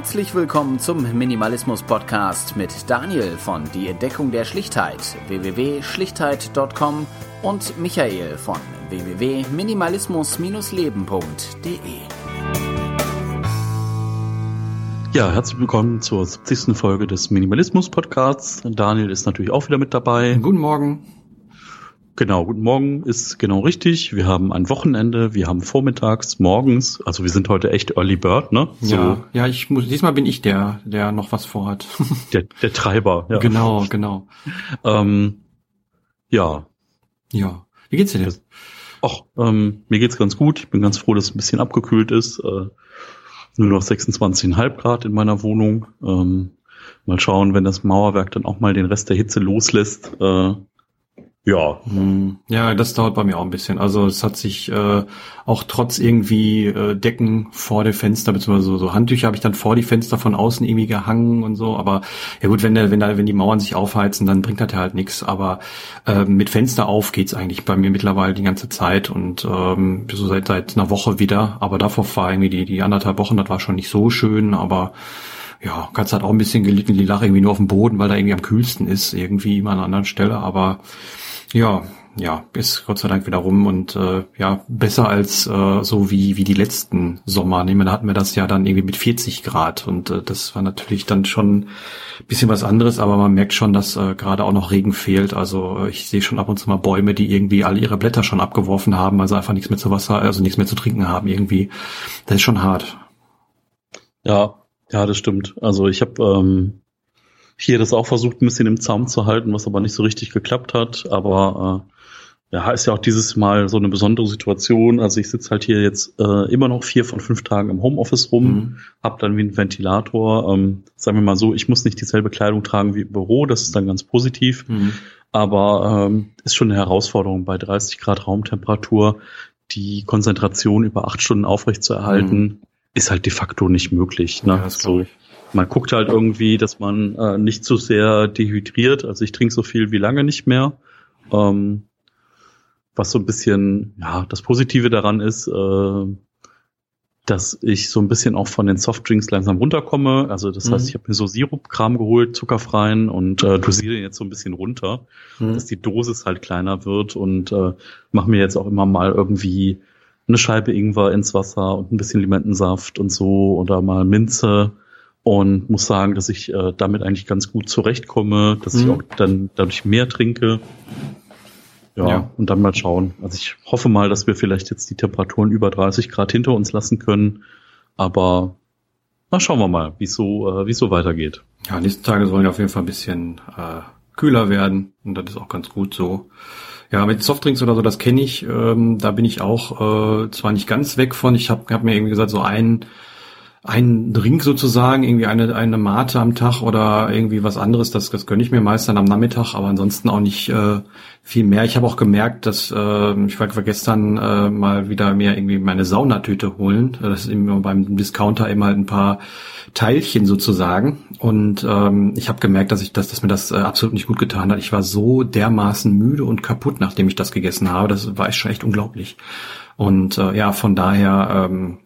Herzlich willkommen zum Minimalismus Podcast mit Daniel von Die Entdeckung der Schlichtheit www.schlichtheit.com und Michael von www.minimalismus-leben.de. Ja, herzlich willkommen zur 70. Folge des Minimalismus Podcasts. Daniel ist natürlich auch wieder mit dabei. Guten Morgen. Genau, guten Morgen ist genau richtig. Wir haben ein Wochenende, wir haben vormittags, morgens, also wir sind heute echt Early Bird, ne? So. Ja, ja, ich muss, diesmal bin ich der, der noch was vorhat. Der, der Treiber, ja. Genau, genau. Ähm, ja. Ja. Wie geht's dir denn? Ach, ähm, mir geht's ganz gut. Ich bin ganz froh, dass es ein bisschen abgekühlt ist. Äh, nur noch 26,5 Grad in meiner Wohnung. Ähm, mal schauen, wenn das Mauerwerk dann auch mal den Rest der Hitze loslässt, äh, ja. Hm. Ja, das dauert bei mir auch ein bisschen. Also es hat sich äh, auch trotz irgendwie äh, Decken vor dem Fenster, beziehungsweise so, so Handtücher habe ich dann vor die Fenster von außen irgendwie gehangen und so. Aber ja gut, wenn der, wenn da, wenn die Mauern sich aufheizen, dann bringt das ja halt nichts. Aber äh, mit Fenster auf geht's eigentlich bei mir mittlerweile die ganze Zeit und ähm, so seit seit einer Woche wieder. Aber davor war irgendwie die, die anderthalb Wochen, das war schon nicht so schön, aber ja, Katze hat auch ein bisschen gelitten, die lag irgendwie nur auf dem Boden, weil da irgendwie am kühlsten ist, irgendwie immer an einer anderen Stelle, aber ja, ja, ist Gott sei Dank wieder rum und äh, ja, besser als äh, so wie, wie die letzten Sommer. Nehmen, da hatten wir das ja dann irgendwie mit 40 Grad und äh, das war natürlich dann schon bisschen was anderes, aber man merkt schon, dass äh, gerade auch noch Regen fehlt. Also äh, ich sehe schon ab und zu mal Bäume, die irgendwie alle ihre Blätter schon abgeworfen haben, also einfach nichts mehr zu Wasser, also nichts mehr zu trinken haben irgendwie. Das ist schon hart. Ja, ja, das stimmt. Also ich habe ähm, hier das auch versucht, ein bisschen im Zaum zu halten, was aber nicht so richtig geklappt hat. Aber äh, ja, ist ja auch dieses Mal so eine besondere Situation. Also ich sitze halt hier jetzt äh, immer noch vier von fünf Tagen im Homeoffice rum, mhm. hab dann wie ein Ventilator. Ähm, sagen wir mal so, ich muss nicht dieselbe Kleidung tragen wie im Büro, das ist dann ganz positiv. Mhm. Aber ähm, ist schon eine Herausforderung bei 30 Grad Raumtemperatur, die Konzentration über acht Stunden aufrecht zu erhalten, mhm. ist halt de facto nicht möglich. Ne? Ja, so man guckt halt irgendwie, dass man äh, nicht zu sehr dehydriert. Also ich trinke so viel wie lange nicht mehr. Ähm, was so ein bisschen, ja, das Positive daran ist, äh, dass ich so ein bisschen auch von den Softdrinks langsam runterkomme. Also das mhm. heißt, ich habe mir so Sirupkram geholt, zuckerfreien und äh, dosiere jetzt so ein bisschen runter, mhm. dass die Dosis halt kleiner wird und äh, mache mir jetzt auch immer mal irgendwie eine Scheibe Ingwer ins Wasser und ein bisschen Limettensaft und so oder mal Minze und muss sagen, dass ich äh, damit eigentlich ganz gut zurechtkomme, dass mhm. ich auch dann dadurch mehr trinke. Ja, ja, und dann mal schauen. Also ich hoffe mal, dass wir vielleicht jetzt die Temperaturen über 30 Grad hinter uns lassen können. Aber na, schauen wir mal, wie so, äh, wie so weitergeht. Ja, nächsten Tage sollen ja auf jeden Fall ein bisschen äh, kühler werden und das ist auch ganz gut so. Ja, mit Softdrinks oder so, das kenne ich. Ähm, da bin ich auch äh, zwar nicht ganz weg von. Ich habe hab mir irgendwie gesagt, so ein ein Drink sozusagen, irgendwie eine, eine Mate am Tag oder irgendwie was anderes, das, das gönne ich mir meist dann am Nachmittag, aber ansonsten auch nicht äh, viel mehr. Ich habe auch gemerkt, dass äh, ich war gestern äh, mal wieder mir irgendwie meine Saunatüte holen. Das ist immer beim Discounter immer halt ein paar Teilchen sozusagen. Und ähm, ich habe gemerkt, dass ich dass, dass mir das äh, absolut nicht gut getan hat. Ich war so dermaßen müde und kaputt, nachdem ich das gegessen habe. Das war echt schon echt unglaublich. Und äh, ja, von daher ähm,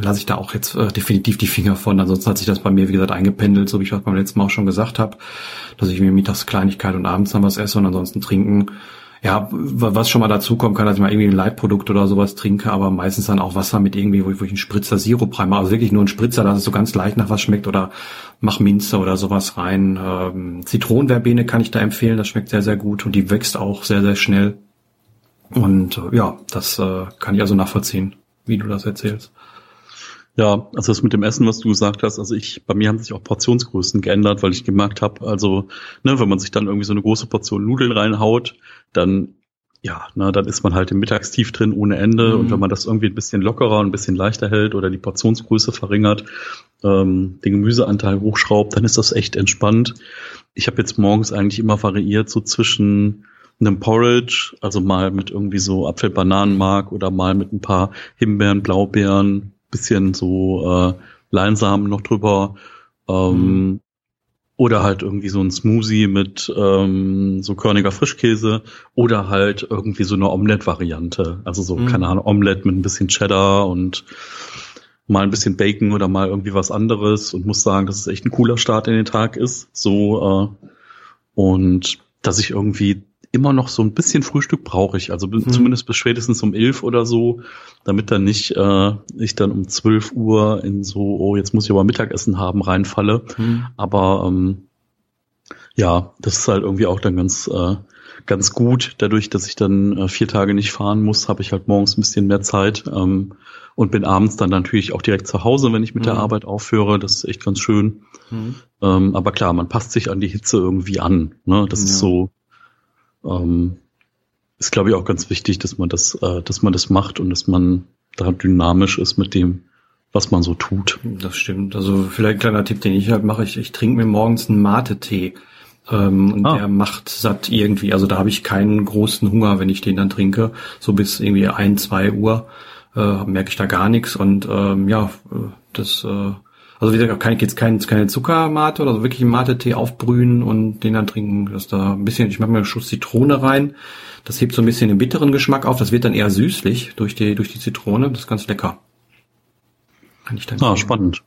lasse ich da auch jetzt äh, definitiv die Finger von. Ansonsten hat sich das bei mir, wie gesagt, eingependelt, so wie ich das beim letzten Mal auch schon gesagt habe, dass ich mir mittags Kleinigkeit und abends dann was esse und ansonsten trinken. Ja, was schon mal dazu kommen kann, dass ich mal irgendwie ein Leitprodukt oder sowas trinke, aber meistens dann auch Wasser mit irgendwie, wo ich, wo ich einen Spritzer Sirup reinmache. Also wirklich nur ein Spritzer, dass es so ganz leicht nach was schmeckt oder mach Minze oder sowas rein. Ähm, Zitronenverbene kann ich da empfehlen, das schmeckt sehr, sehr gut und die wächst auch sehr, sehr schnell. Und äh, ja, das äh, kann ich also nachvollziehen, wie du das erzählst. Ja, also das mit dem Essen, was du gesagt hast, also ich, bei mir haben sich auch Portionsgrößen geändert, weil ich gemerkt habe, also, ne, wenn man sich dann irgendwie so eine große Portion Nudeln reinhaut, dann, ja, na, dann ist man halt im Mittagstief drin ohne Ende. Mhm. Und wenn man das irgendwie ein bisschen lockerer und ein bisschen leichter hält oder die Portionsgröße verringert, ähm, den Gemüseanteil hochschraubt, dann ist das echt entspannt. Ich habe jetzt morgens eigentlich immer variiert, so zwischen einem Porridge, also mal mit irgendwie so Apfel-Bananenmark oder mal mit ein paar Himbeeren, Blaubeeren, bisschen so äh, Leinsamen noch drüber. Ähm, mhm. Oder halt irgendwie so ein Smoothie mit ähm, so körniger Frischkäse oder halt irgendwie so eine Omelette-Variante. Also so, mhm. keine Ahnung, Omelette mit ein bisschen Cheddar und mal ein bisschen Bacon oder mal irgendwie was anderes und muss sagen, dass es echt ein cooler Start in den Tag ist. So äh, und dass ich irgendwie immer noch so ein bisschen Frühstück brauche ich, also hm. zumindest bis spätestens um elf oder so, damit dann nicht äh, ich dann um zwölf Uhr in so, oh, jetzt muss ich aber Mittagessen haben, reinfalle. Hm. Aber ähm, ja, das ist halt irgendwie auch dann ganz äh, ganz gut. Dadurch, dass ich dann äh, vier Tage nicht fahren muss, habe ich halt morgens ein bisschen mehr Zeit ähm, und bin abends dann natürlich auch direkt zu Hause, wenn ich mit mhm. der Arbeit aufhöre. Das ist echt ganz schön. Mhm. Ähm, aber klar, man passt sich an die Hitze irgendwie an. Ne? Das ja. ist so, ähm, ist glaube ich auch ganz wichtig, dass man das, äh, dass man das macht und dass man da dynamisch ist mit dem, was man so tut. Das stimmt. Also vielleicht ein kleiner Tipp, den ich halt mache, ich, ich trinke mir morgens einen Mate-Tee. Ähm, und ah. der macht satt irgendwie. Also da habe ich keinen großen Hunger, wenn ich den dann trinke. So bis irgendwie ein, zwei Uhr äh, merke ich da gar nichts. Und ähm, ja, äh, das äh, also wie gesagt, ich jetzt kein, keine Zuckermate oder so wirklich einen Mate-Tee aufbrühen und den dann trinken. dass da ein bisschen, ich mache mir einen Schuss Zitrone rein. Das hebt so ein bisschen den bitteren Geschmack auf. Das wird dann eher süßlich durch die, durch die Zitrone. Das ist ganz lecker. Kann ich dann ah, spannend.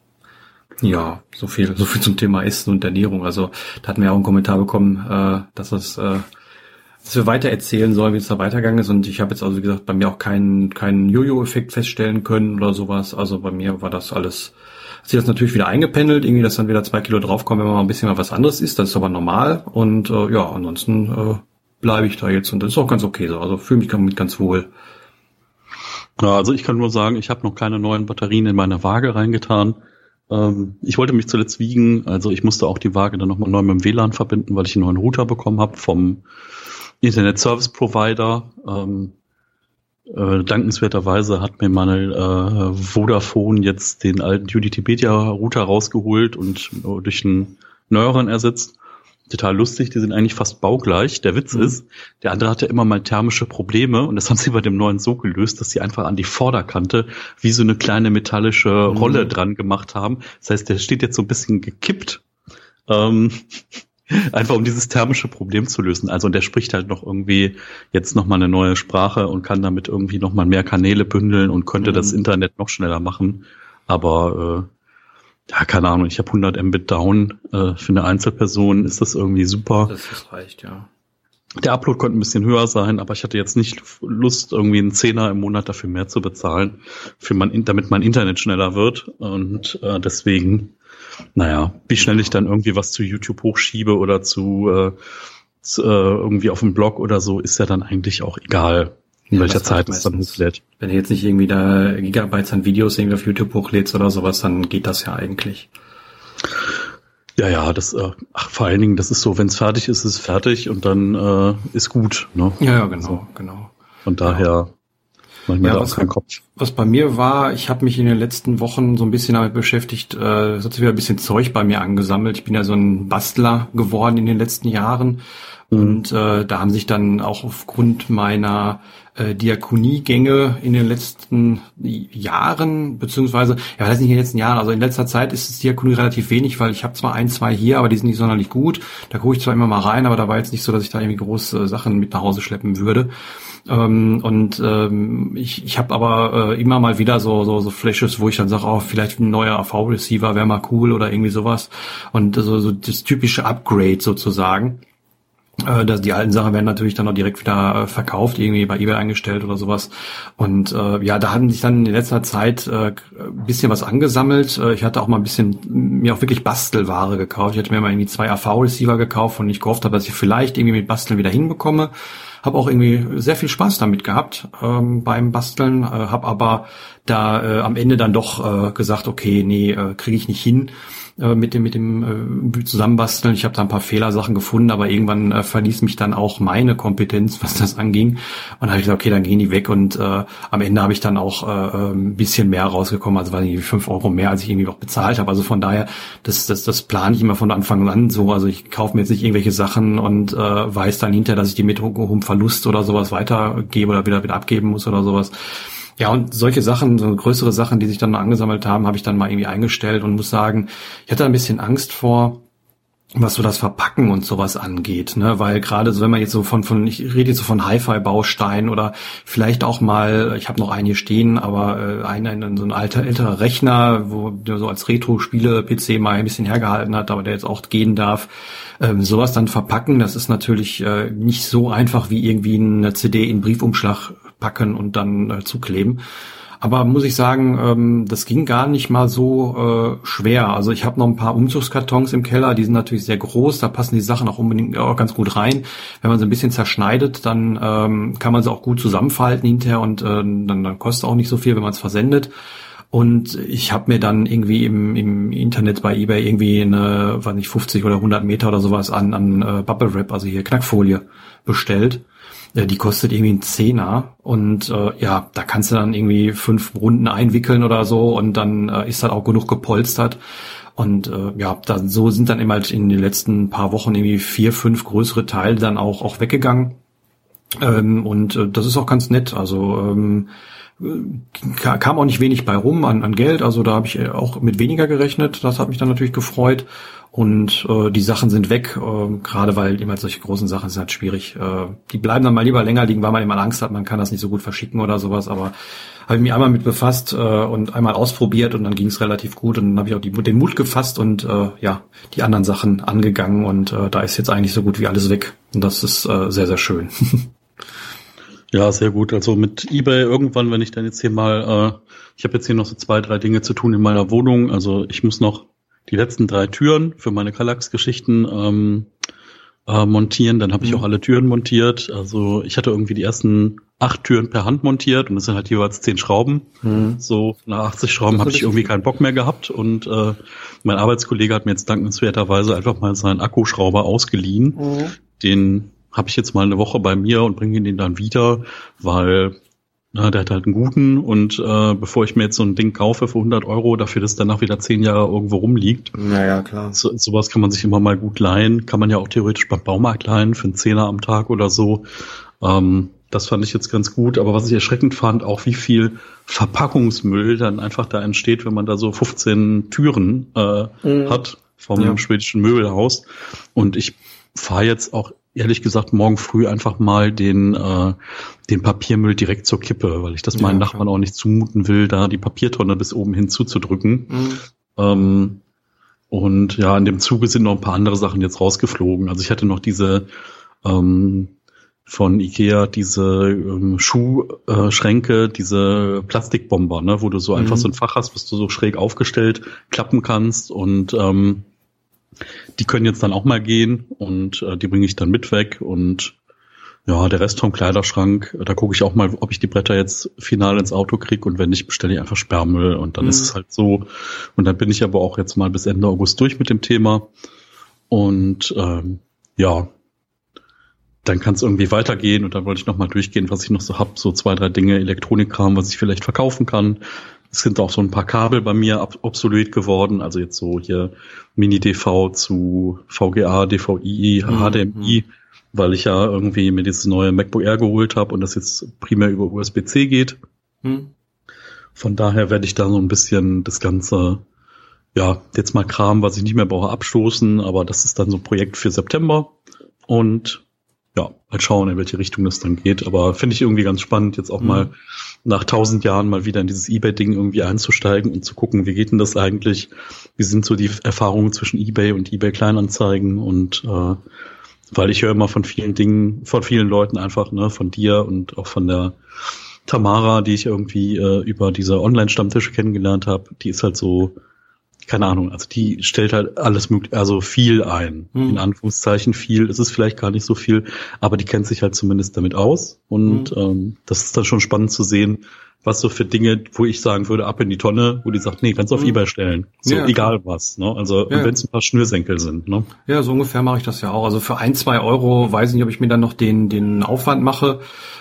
Ja, so viel, so viel zum Thema Essen und Ernährung. Also da hatten wir auch einen Kommentar bekommen, äh, dass es, äh, dass wir weiter erzählen sollen, wie es da weitergegangen ist. Und ich habe jetzt also wie gesagt bei mir auch keinen keinen Jojo-Effekt feststellen können oder sowas. Also bei mir war das alles, sich das natürlich wieder eingependelt, irgendwie, dass dann wieder zwei Kilo draufkommen, wenn man mal ein bisschen mal was anderes isst. Das ist aber normal. Und äh, ja, ansonsten äh, bleibe ich da jetzt und das ist auch ganz okay so. Also fühle mich damit ganz wohl. Ja, also ich kann nur sagen, ich habe noch keine neuen Batterien in meine Waage reingetan. Ähm, ich wollte mich zuletzt wiegen, also ich musste auch die Waage dann nochmal neu mit dem WLAN verbinden, weil ich einen neuen Router bekommen habe vom Internet Service Provider. Ähm, äh, dankenswerterweise hat mir meine äh, Vodafone jetzt den alten Unity-Media Router rausgeholt und äh, durch einen neueren ersetzt total lustig, die sind eigentlich fast baugleich. Der Witz mhm. ist, der andere hatte immer mal thermische Probleme und das haben sie bei dem neuen so gelöst, dass sie einfach an die Vorderkante wie so eine kleine metallische mhm. Rolle dran gemacht haben. Das heißt, der steht jetzt so ein bisschen gekippt. Ähm, einfach um dieses thermische Problem zu lösen. Also und der spricht halt noch irgendwie jetzt noch mal eine neue Sprache und kann damit irgendwie noch mal mehr Kanäle bündeln und könnte mhm. das Internet noch schneller machen. Aber äh, ja, keine Ahnung, ich habe 100 Mbit down äh, für eine Einzelperson, ist das irgendwie super. Das, das reicht, ja. Der Upload konnte ein bisschen höher sein, aber ich hatte jetzt nicht Lust, irgendwie einen Zehner im Monat dafür mehr zu bezahlen, für mein, damit mein Internet schneller wird. Und äh, deswegen, naja, wie schnell ich dann irgendwie was zu YouTube hochschiebe oder zu, äh, zu äh, irgendwie auf dem Blog oder so, ist ja dann eigentlich auch egal in ja, welcher Zeit es dann hochlädt. Wenn du jetzt nicht irgendwie da Gigabytes an Videos irgendwie auf YouTube hochlädst oder sowas, dann geht das ja eigentlich. Ja, ja, das, äh, ach, vor allen Dingen, das ist so, wenn es fertig ist, ist es fertig und dann äh, ist gut. Ne? Ja, ja, genau, so. genau. Von daher manchmal ja, was, keinen Kopf. Was bei mir war, ich habe mich in den letzten Wochen so ein bisschen damit beschäftigt, äh, es hat sich wieder ein bisschen Zeug bei mir angesammelt. Ich bin ja so ein Bastler geworden in den letzten Jahren. Mhm. Und äh, da haben sich dann auch aufgrund meiner äh, Diakoniegänge in den letzten Jahren, beziehungsweise, ja, weiß nicht in den letzten Jahren, also in letzter Zeit ist es Diakonie relativ wenig, weil ich habe zwar ein, zwei hier, aber die sind nicht sonderlich gut. Da gucke ich zwar immer mal rein, aber da war jetzt nicht so, dass ich da irgendwie große Sachen mit nach Hause schleppen würde. Ähm, und ähm, ich, ich habe aber äh, immer mal wieder so, so, so Flashes, wo ich dann sage, oh, vielleicht ein neuer AV-Receiver wäre mal cool oder irgendwie sowas. Und so, so das typische Upgrade sozusagen. Äh, dass die alten Sachen werden natürlich dann auch direkt wieder äh, verkauft, irgendwie bei eBay eingestellt oder sowas. Und äh, ja, da hatten sich dann in letzter Zeit äh, bisschen was angesammelt. Äh, ich hatte auch mal ein bisschen mir auch wirklich Bastelware gekauft. Ich hatte mir mal irgendwie zwei AV-Receiver gekauft und ich gehofft habe, dass ich vielleicht irgendwie mit Basteln wieder hinbekomme. Habe auch irgendwie sehr viel Spaß damit gehabt ähm, beim Basteln, äh, habe aber da äh, am Ende dann doch äh, gesagt, okay, nee, äh, kriege ich nicht hin äh, mit dem mit dem äh, Zusammenbasteln. Ich habe da ein paar Fehlersachen gefunden, aber irgendwann äh, verließ mich dann auch meine Kompetenz, was das anging. Und dann habe ich gesagt, okay, dann gehen die weg und äh, am Ende habe ich dann auch äh, ein bisschen mehr rausgekommen, also war irgendwie fünf Euro mehr, als ich irgendwie noch bezahlt habe. Also von daher, das, das, das plane ich immer von Anfang an so. Also ich kaufe mir jetzt nicht irgendwelche Sachen und äh, weiß dann hinterher, dass ich die mit hohem Verlust oder sowas weitergebe oder wieder wieder abgeben muss oder sowas. Ja, und solche Sachen, so größere Sachen, die sich dann mal angesammelt haben, habe ich dann mal irgendwie eingestellt und muss sagen, ich hatte ein bisschen Angst vor, was so das Verpacken und sowas angeht, ne, weil gerade so, wenn man jetzt so von, von ich rede jetzt so von Hi-Fi-Bausteinen oder vielleicht auch mal, ich habe noch einen hier stehen, aber äh, einen, einen so ein alter älterer Rechner, wo der so als Retro-Spiele-PC mal ein bisschen hergehalten hat, aber der jetzt auch gehen darf, ähm, sowas dann verpacken, das ist natürlich äh, nicht so einfach wie irgendwie eine CD in Briefumschlag packen und dann äh, zukleben. Aber muss ich sagen, ähm, das ging gar nicht mal so äh, schwer. Also ich habe noch ein paar Umzugskartons im Keller, die sind natürlich sehr groß, da passen die Sachen auch unbedingt auch ganz gut rein. Wenn man sie ein bisschen zerschneidet, dann ähm, kann man sie auch gut zusammenfalten hinterher und äh, dann, dann kostet auch nicht so viel, wenn man es versendet. Und ich habe mir dann irgendwie im, im Internet bei eBay irgendwie eine, weiß nicht, 50 oder 100 Meter oder sowas an, an äh, Bubble Wrap, also hier Knackfolie bestellt. Äh, die kostet irgendwie ein Zehner und äh, ja, da kannst du dann irgendwie fünf Runden einwickeln oder so und dann äh, ist halt auch genug gepolstert. Und äh, ja, da, so sind dann immer halt in den letzten paar Wochen irgendwie vier, fünf größere Teile dann auch, auch weggegangen. Ähm, und äh, das ist auch ganz nett. Also ähm, kam auch nicht wenig bei rum an, an Geld. Also da habe ich auch mit weniger gerechnet. Das hat mich dann natürlich gefreut. Und äh, die Sachen sind weg, äh, gerade weil immer solche großen Sachen sind halt schwierig. Äh, die bleiben dann mal lieber länger liegen, weil man immer Angst hat, man kann das nicht so gut verschicken oder sowas. Aber habe ich mich einmal mit befasst äh, und einmal ausprobiert und dann ging es relativ gut. Und dann habe ich auch die, den Mut gefasst und äh, ja die anderen Sachen angegangen. Und äh, da ist jetzt eigentlich so gut wie alles weg. Und das ist äh, sehr, sehr schön. Ja, sehr gut. Also mit eBay irgendwann, wenn ich dann jetzt hier mal, äh, ich habe jetzt hier noch so zwei, drei Dinge zu tun in meiner Wohnung. Also ich muss noch die letzten drei Türen für meine Kallax-Geschichten ähm, äh, montieren. Dann habe ich mhm. auch alle Türen montiert. Also ich hatte irgendwie die ersten acht Türen per Hand montiert und das sind halt jeweils zehn Schrauben. Mhm. So nach 80 Schrauben habe ich irgendwie keinen Bock mehr gehabt und äh, mein Arbeitskollege hat mir jetzt dankenswerterweise einfach mal seinen Akkuschrauber ausgeliehen. Mhm. Den habe ich jetzt mal eine Woche bei mir und bringe ihn dann wieder, weil na, der hat halt einen guten und äh, bevor ich mir jetzt so ein Ding kaufe für 100 Euro, dafür, dass danach wieder zehn Jahre irgendwo rumliegt. Naja, klar. So, sowas kann man sich immer mal gut leihen. Kann man ja auch theoretisch beim Baumarkt leihen für einen Zehner am Tag oder so. Ähm, das fand ich jetzt ganz gut. Aber was ich erschreckend fand, auch wie viel Verpackungsmüll dann einfach da entsteht, wenn man da so 15 Türen äh, mhm. hat vom ja. schwedischen Möbelhaus. Und ich fahre jetzt auch ehrlich gesagt morgen früh einfach mal den, äh, den Papiermüll direkt zur Kippe, weil ich das meinen ja, Nachbarn auch nicht zumuten will, da die Papiertonne bis oben hin zuzudrücken. Mhm. Ähm, und ja, in dem Zuge sind noch ein paar andere Sachen jetzt rausgeflogen. Also ich hatte noch diese ähm, von Ikea diese ähm, Schuhschränke, diese Plastikbomber, ne, wo du so mhm. einfach so ein Fach hast, was du so schräg aufgestellt klappen kannst und ähm, die können jetzt dann auch mal gehen und äh, die bringe ich dann mit weg und ja, der Rest vom Kleiderschrank, da gucke ich auch mal, ob ich die Bretter jetzt final ins Auto krieg und wenn nicht, bestelle ich einfach Sperrmüll und dann mhm. ist es halt so. Und dann bin ich aber auch jetzt mal bis Ende August durch mit dem Thema. Und ähm, ja, dann kann es irgendwie weitergehen und dann wollte ich nochmal durchgehen, was ich noch so hab, so zwei, drei Dinge, Elektronikkram, was ich vielleicht verkaufen kann. Es sind auch so ein paar Kabel bei mir obsolet geworden, also jetzt so hier Mini-DV zu VGA, DVI, HDMI, mhm. weil ich ja irgendwie mir dieses neue MacBook Air geholt habe und das jetzt primär über USB-C geht. Mhm. Von daher werde ich da so ein bisschen das Ganze, ja, jetzt mal Kram, was ich nicht mehr brauche, abstoßen, aber das ist dann so ein Projekt für September und ja, mal schauen, in welche Richtung das dann geht. Aber finde ich irgendwie ganz spannend, jetzt auch mhm. mal nach tausend Jahren mal wieder in dieses Ebay-Ding irgendwie einzusteigen und zu gucken, wie geht denn das eigentlich? Wie sind so die Erfahrungen zwischen Ebay und Ebay Kleinanzeigen? Und äh, weil ich höre immer von vielen Dingen, von vielen Leuten einfach, ne, von dir und auch von der Tamara, die ich irgendwie äh, über diese Online-Stammtische kennengelernt habe, die ist halt so keine Ahnung, also die stellt halt alles mögliche, also viel ein. Hm. In Anführungszeichen viel. Es ist vielleicht gar nicht so viel, aber die kennt sich halt zumindest damit aus. Und hm. ähm, das ist dann schon spannend zu sehen, was so für Dinge, wo ich sagen würde, ab in die Tonne, wo die sagt, nee, kannst du auf hm. Ebay stellen. So ja, egal was. Ne? Also ja. wenn es ein paar Schnürsenkel sind. Ne? Ja, so ungefähr mache ich das ja auch. Also für ein, zwei Euro weiß ich nicht, ob ich mir dann noch den, den Aufwand mache.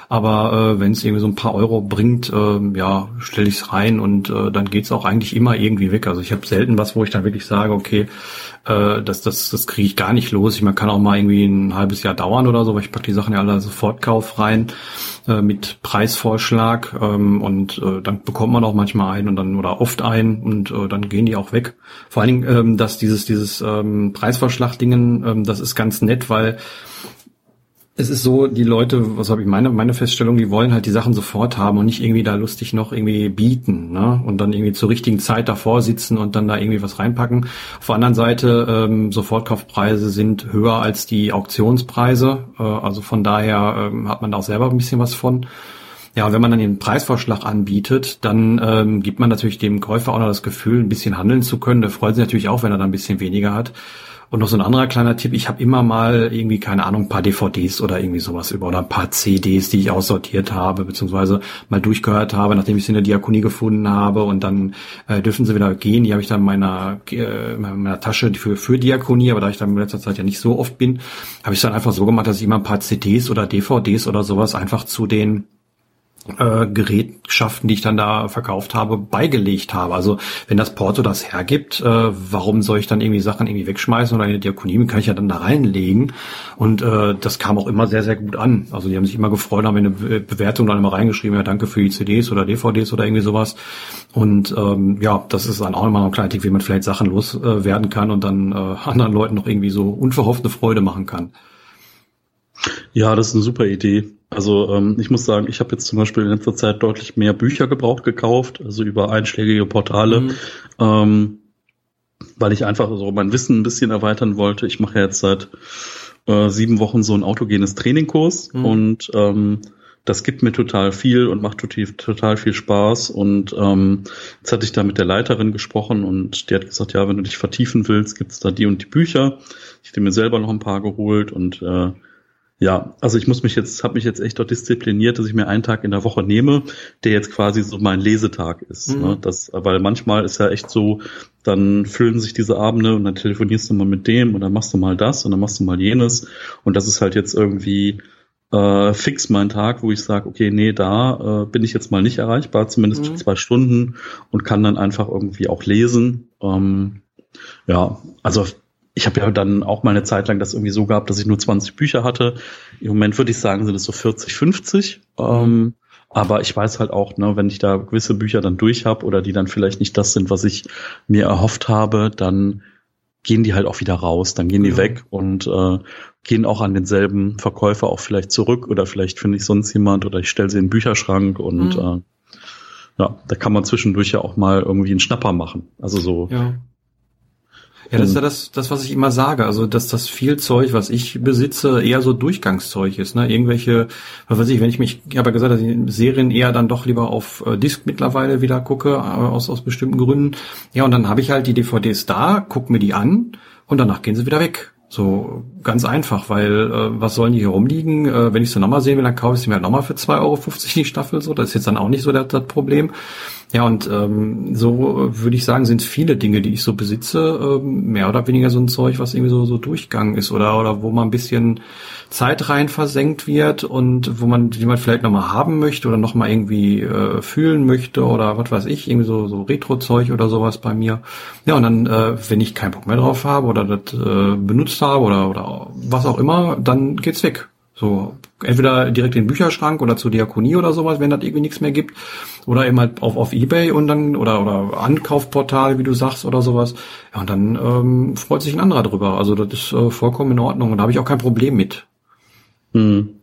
Aber äh, wenn es irgendwie so ein paar Euro bringt, äh, ja, stelle ich es rein und äh, dann geht's auch eigentlich immer irgendwie weg. Also ich habe selten was, wo ich dann wirklich sage, okay, äh, das, das, das kriege ich gar nicht los. Ich meine, kann auch mal irgendwie ein halbes Jahr dauern oder so, weil ich pack die Sachen ja alle sofort Kauf rein äh, mit Preisvorschlag. Ähm, und äh, dann bekommt man auch manchmal einen und dann oder oft einen und äh, dann gehen die auch weg. Vor allen Dingen, ähm, dass dieses dieses ähm, Preisvorschlag-Dingen, ähm, das ist ganz nett, weil es ist so, die Leute, was habe ich meine, meine Feststellung, die wollen halt die Sachen sofort haben und nicht irgendwie da lustig noch irgendwie bieten, ne? Und dann irgendwie zur richtigen Zeit davor sitzen und dann da irgendwie was reinpacken. Auf der anderen Seite, ähm, Sofortkaufpreise sind höher als die Auktionspreise. Äh, also von daher ähm, hat man da auch selber ein bisschen was von. Ja, wenn man dann den Preisvorschlag anbietet, dann ähm, gibt man natürlich dem Käufer auch noch das Gefühl, ein bisschen handeln zu können. Der freut sich natürlich auch, wenn er dann ein bisschen weniger hat. Und noch so ein anderer kleiner Tipp, ich habe immer mal irgendwie, keine Ahnung, ein paar DVDs oder irgendwie sowas über oder ein paar CDs, die ich aussortiert habe, beziehungsweise mal durchgehört habe, nachdem ich sie in der Diakonie gefunden habe und dann äh, dürfen sie wieder gehen. Die habe ich dann in meiner, äh, in meiner Tasche für, für Diakonie, aber da ich dann in letzter Zeit ja nicht so oft bin, habe ich dann einfach so gemacht, dass ich immer ein paar CDs oder DVDs oder sowas einfach zu den äh, Gerätschaften, die ich dann da verkauft habe, beigelegt habe. Also wenn das Porto das hergibt, äh, warum soll ich dann irgendwie Sachen irgendwie wegschmeißen oder eine Diakonie kann ich ja dann da reinlegen. Und äh, das kam auch immer sehr, sehr gut an. Also die haben sich immer gefreut, haben eine Bewertung dann immer reingeschrieben, ja danke für die CDs oder DVDs oder irgendwie sowas. Und ähm, ja, das ist dann auch immer noch ein kleiner Tipp, wie man vielleicht Sachen loswerden äh, kann und dann äh, anderen Leuten noch irgendwie so unverhoffte Freude machen kann. Ja, das ist eine super Idee. Also ähm, ich muss sagen, ich habe jetzt zum Beispiel in letzter Zeit deutlich mehr Bücher gebraucht gekauft, also über einschlägige Portale, mhm. ähm, weil ich einfach so mein Wissen ein bisschen erweitern wollte. Ich mache ja jetzt seit äh, sieben Wochen so ein autogenes Trainingkurs mhm. und ähm, das gibt mir total viel und macht total, viel Spaß. Und ähm, jetzt hatte ich da mit der Leiterin gesprochen und die hat gesagt, ja, wenn du dich vertiefen willst, gibt's da die und die Bücher. Ich habe mir selber noch ein paar geholt und äh, ja, also ich muss mich jetzt, habe mich jetzt echt dort diszipliniert, dass ich mir einen Tag in der Woche nehme, der jetzt quasi so mein Lesetag ist. Mhm. Ne? Das, weil manchmal ist ja echt so, dann füllen sich diese Abende und dann telefonierst du mal mit dem und dann machst du mal das und dann machst du mal jenes. Und das ist halt jetzt irgendwie äh, fix mein Tag, wo ich sage, okay, nee, da äh, bin ich jetzt mal nicht erreichbar, zumindest mhm. zwei Stunden und kann dann einfach irgendwie auch lesen. Ähm, ja, also ich habe ja dann auch mal eine Zeit lang das irgendwie so gehabt, dass ich nur 20 Bücher hatte. Im Moment würde ich sagen, sind es so 40, 50. Ähm, aber ich weiß halt auch, ne, wenn ich da gewisse Bücher dann durch habe oder die dann vielleicht nicht das sind, was ich mir erhofft habe, dann gehen die halt auch wieder raus, dann gehen die ja. weg und äh, gehen auch an denselben Verkäufer auch vielleicht zurück oder vielleicht finde ich sonst jemand oder ich stelle sie in den Bücherschrank und mhm. äh, ja, da kann man zwischendurch ja auch mal irgendwie einen Schnapper machen. Also so ja. Ja, das ist ja das, das, was ich immer sage. Also, dass das viel Zeug, was ich besitze, eher so Durchgangszeug ist. Ne? Irgendwelche, was weiß ich, wenn ich mich, ich habe ja gesagt, dass ich Serien eher dann doch lieber auf äh, Disc mittlerweile wieder gucke, äh, aus, aus bestimmten Gründen. Ja, und dann habe ich halt die DVDs da, guck mir die an und danach gehen sie wieder weg. So ganz einfach, weil äh, was sollen die hier rumliegen? Äh, wenn ich sie nochmal sehen will, dann kaufe ich sie mir halt nochmal für 2,50 Euro die Staffel. So, das ist jetzt dann auch nicht so das, das Problem. Ja, und ähm, so würde ich sagen, sind viele Dinge, die ich so besitze, ähm, mehr oder weniger so ein Zeug, was irgendwie so, so durchgang ist oder, oder wo man ein bisschen Zeit rein versenkt wird und wo man, die man vielleicht nochmal haben möchte oder nochmal irgendwie äh, fühlen möchte oder was weiß ich, irgendwie so, so Retro-Zeug oder sowas bei mir. Ja, und dann, äh, wenn ich keinen Bock mehr drauf habe oder das äh, benutzt habe oder, oder was auch immer, dann geht's weg. So, entweder direkt in den Bücherschrank oder zur Diakonie oder sowas, wenn das irgendwie nichts mehr gibt. Oder eben halt auf, auf Ebay und dann, oder, oder Ankaufportal, wie du sagst, oder sowas. Ja, und dann ähm, freut sich ein anderer drüber. Also das ist äh, vollkommen in Ordnung und da habe ich auch kein Problem mit. Mhm.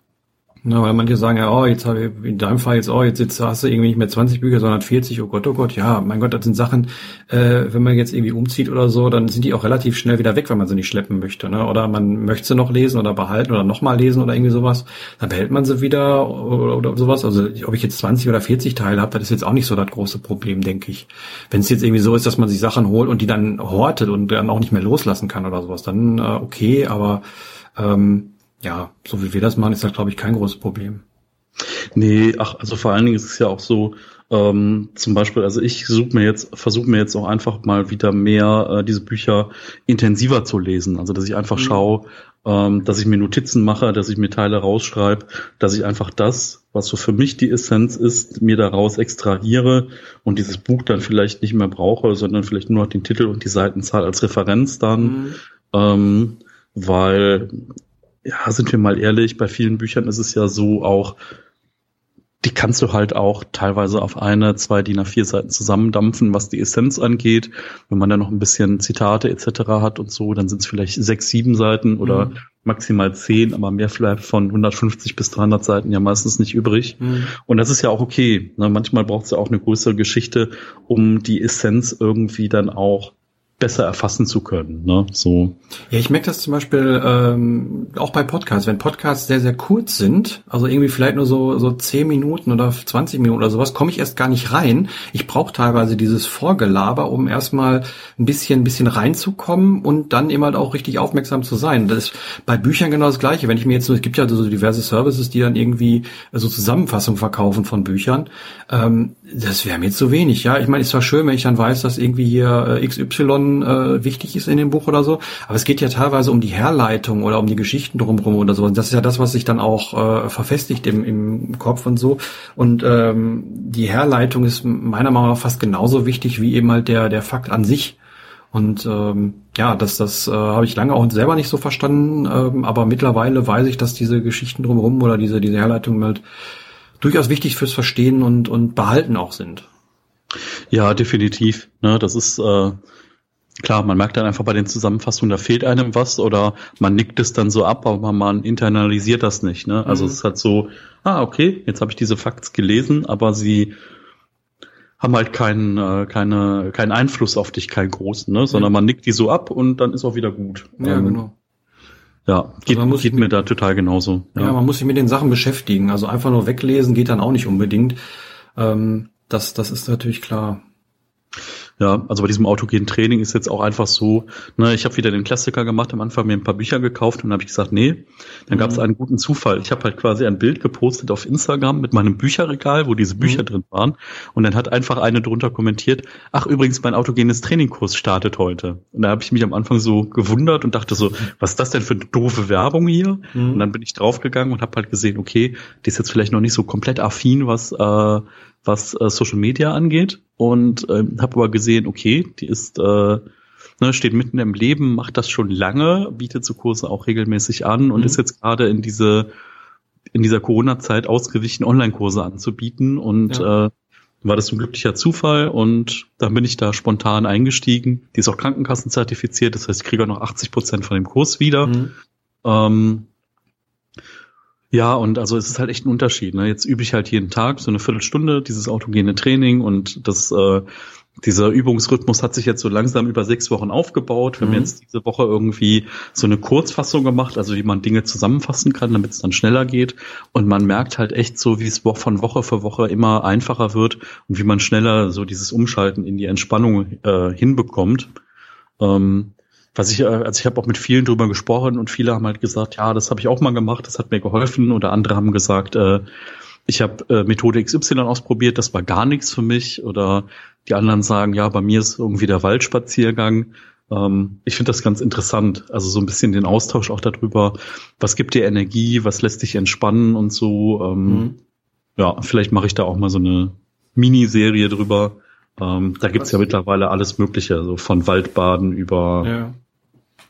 Na, weil manche sagen ja, oh, jetzt habe ich in deinem Fall jetzt, oh, jetzt, jetzt hast du irgendwie nicht mehr 20 Bücher, sondern 40, oh Gott, oh Gott, ja, mein Gott, das sind Sachen, äh, wenn man jetzt irgendwie umzieht oder so, dann sind die auch relativ schnell wieder weg, wenn man sie nicht schleppen möchte, ne? Oder man möchte sie noch lesen oder behalten oder nochmal lesen oder irgendwie sowas, dann behält man sie wieder oder, oder sowas. Also ob ich jetzt 20 oder 40 Teile habe, das ist jetzt auch nicht so das große Problem, denke ich. Wenn es jetzt irgendwie so ist, dass man sich Sachen holt und die dann hortet und dann auch nicht mehr loslassen kann oder sowas, dann äh, okay, aber ähm, ja, so wie wir das machen, ist das, glaube ich, kein großes Problem. Nee, ach, also vor allen Dingen ist es ja auch so, ähm, zum Beispiel, also ich suche mir jetzt, versuche mir jetzt auch einfach mal wieder mehr äh, diese Bücher intensiver zu lesen. Also dass ich einfach mhm. schaue, ähm, dass ich mir Notizen mache, dass ich mir Teile rausschreibe, dass ich einfach das, was so für mich die Essenz ist, mir daraus extrahiere und dieses Buch dann vielleicht nicht mehr brauche, sondern vielleicht nur noch den Titel und die Seitenzahl als Referenz dann. Mhm. Ähm, weil ja, sind wir mal ehrlich, bei vielen Büchern ist es ja so auch, die kannst du halt auch teilweise auf eine, zwei DIN A4 Seiten zusammendampfen, was die Essenz angeht. Wenn man dann noch ein bisschen Zitate etc. hat und so, dann sind es vielleicht sechs, sieben Seiten oder mhm. maximal zehn, aber mehr bleibt von 150 bis 300 Seiten ja meistens nicht übrig. Mhm. Und das ist ja auch okay. Ne? Manchmal braucht es ja auch eine größere Geschichte, um die Essenz irgendwie dann auch besser erfassen zu können. Ne? So. Ja, ich merke das zum Beispiel ähm, auch bei Podcasts. Wenn Podcasts sehr, sehr kurz sind, also irgendwie vielleicht nur so, so 10 Minuten oder 20 Minuten oder sowas, komme ich erst gar nicht rein. Ich brauche teilweise dieses Vorgelaber, um erstmal ein bisschen, ein bisschen reinzukommen und dann eben halt auch richtig aufmerksam zu sein. Das ist bei Büchern genau das Gleiche. Wenn ich mir jetzt es gibt ja so diverse Services, die dann irgendwie so Zusammenfassungen verkaufen von Büchern. Ähm, das wäre mir zu wenig, ja. Ich meine, ist zwar schön, wenn ich dann weiß, dass irgendwie hier äh, XY äh, wichtig ist in dem Buch oder so, aber es geht ja teilweise um die Herleitung oder um die Geschichten drumherum oder so. Und das ist ja das, was sich dann auch äh, verfestigt im, im Kopf und so. Und ähm, die Herleitung ist meiner Meinung nach fast genauso wichtig wie eben halt der, der Fakt an sich. Und ähm, ja, das, das äh, habe ich lange auch selber nicht so verstanden, ähm, aber mittlerweile weiß ich, dass diese Geschichten drumherum oder diese, diese Herleitung halt durchaus wichtig fürs Verstehen und, und Behalten auch sind. Ja, definitiv. Ne, das ist äh, klar, man merkt dann einfach bei den Zusammenfassungen, da fehlt einem was oder man nickt es dann so ab, aber man internalisiert das nicht. Ne? Also mhm. es ist halt so, ah, okay, jetzt habe ich diese Facts gelesen, aber sie haben halt keinen, äh, keine, keinen Einfluss auf dich, keinen großen, ne? sondern mhm. man nickt die so ab und dann ist auch wieder gut. Ja, ähm, genau. Ja, geht, also geht mir da total genauso. Ja. ja. man muss sich mit den Sachen beschäftigen. Also einfach nur weglesen geht dann auch nicht unbedingt. Ähm, das, das ist natürlich klar. Ja, also bei diesem autogenen Training ist jetzt auch einfach so, ne, ich habe wieder den Klassiker gemacht, am Anfang mir ein paar Bücher gekauft und dann habe ich gesagt, nee, dann mhm. gab es einen guten Zufall. Ich habe halt quasi ein Bild gepostet auf Instagram mit meinem Bücherregal, wo diese Bücher mhm. drin waren und dann hat einfach eine drunter kommentiert, ach übrigens, mein autogenes Trainingkurs startet heute. Und da habe ich mich am Anfang so gewundert und dachte so, was ist das denn für eine doofe Werbung hier? Mhm. Und dann bin ich draufgegangen und habe halt gesehen, okay, die ist jetzt vielleicht noch nicht so komplett affin, was äh, was äh, Social Media angeht und äh, habe aber gesehen, okay, die ist äh, ne, steht mitten im Leben, macht das schon lange, bietet so Kurse auch regelmäßig an und mhm. ist jetzt gerade in diese in dieser Corona-Zeit ausgewichen, Online-Kurse anzubieten und ja. äh, war das ein glücklicher Zufall und dann bin ich da spontan eingestiegen. Die ist auch Krankenkassenzertifiziert, das heißt, ich kriege auch noch 80 Prozent von dem Kurs wieder. Mhm. Ähm, ja, und also es ist halt echt ein Unterschied. Ne? Jetzt übe ich halt jeden Tag so eine Viertelstunde dieses autogene Training und das äh, dieser Übungsrhythmus hat sich jetzt so langsam über sechs Wochen aufgebaut. Wir mhm. haben jetzt diese Woche irgendwie so eine Kurzfassung gemacht, also wie man Dinge zusammenfassen kann, damit es dann schneller geht. Und man merkt halt echt so, wie es von Woche für Woche immer einfacher wird und wie man schneller so dieses Umschalten in die Entspannung äh, hinbekommt. Ähm, was ich, äh, also ich habe auch mit vielen drüber gesprochen und viele haben halt gesagt, ja, das habe ich auch mal gemacht, das hat mir geholfen. Oder andere haben gesagt, äh, ich habe äh, Methode XY ausprobiert, das war gar nichts für mich. Oder die anderen sagen, ja, bei mir ist irgendwie der Waldspaziergang. Ähm, ich finde das ganz interessant. Also so ein bisschen den Austausch auch darüber, was gibt dir Energie, was lässt dich entspannen und so. Ähm, mhm. Ja, vielleicht mache ich da auch mal so eine Miniserie drüber. Ähm, da gibt's ja mittlerweile alles Mögliche, also von Waldbaden über ja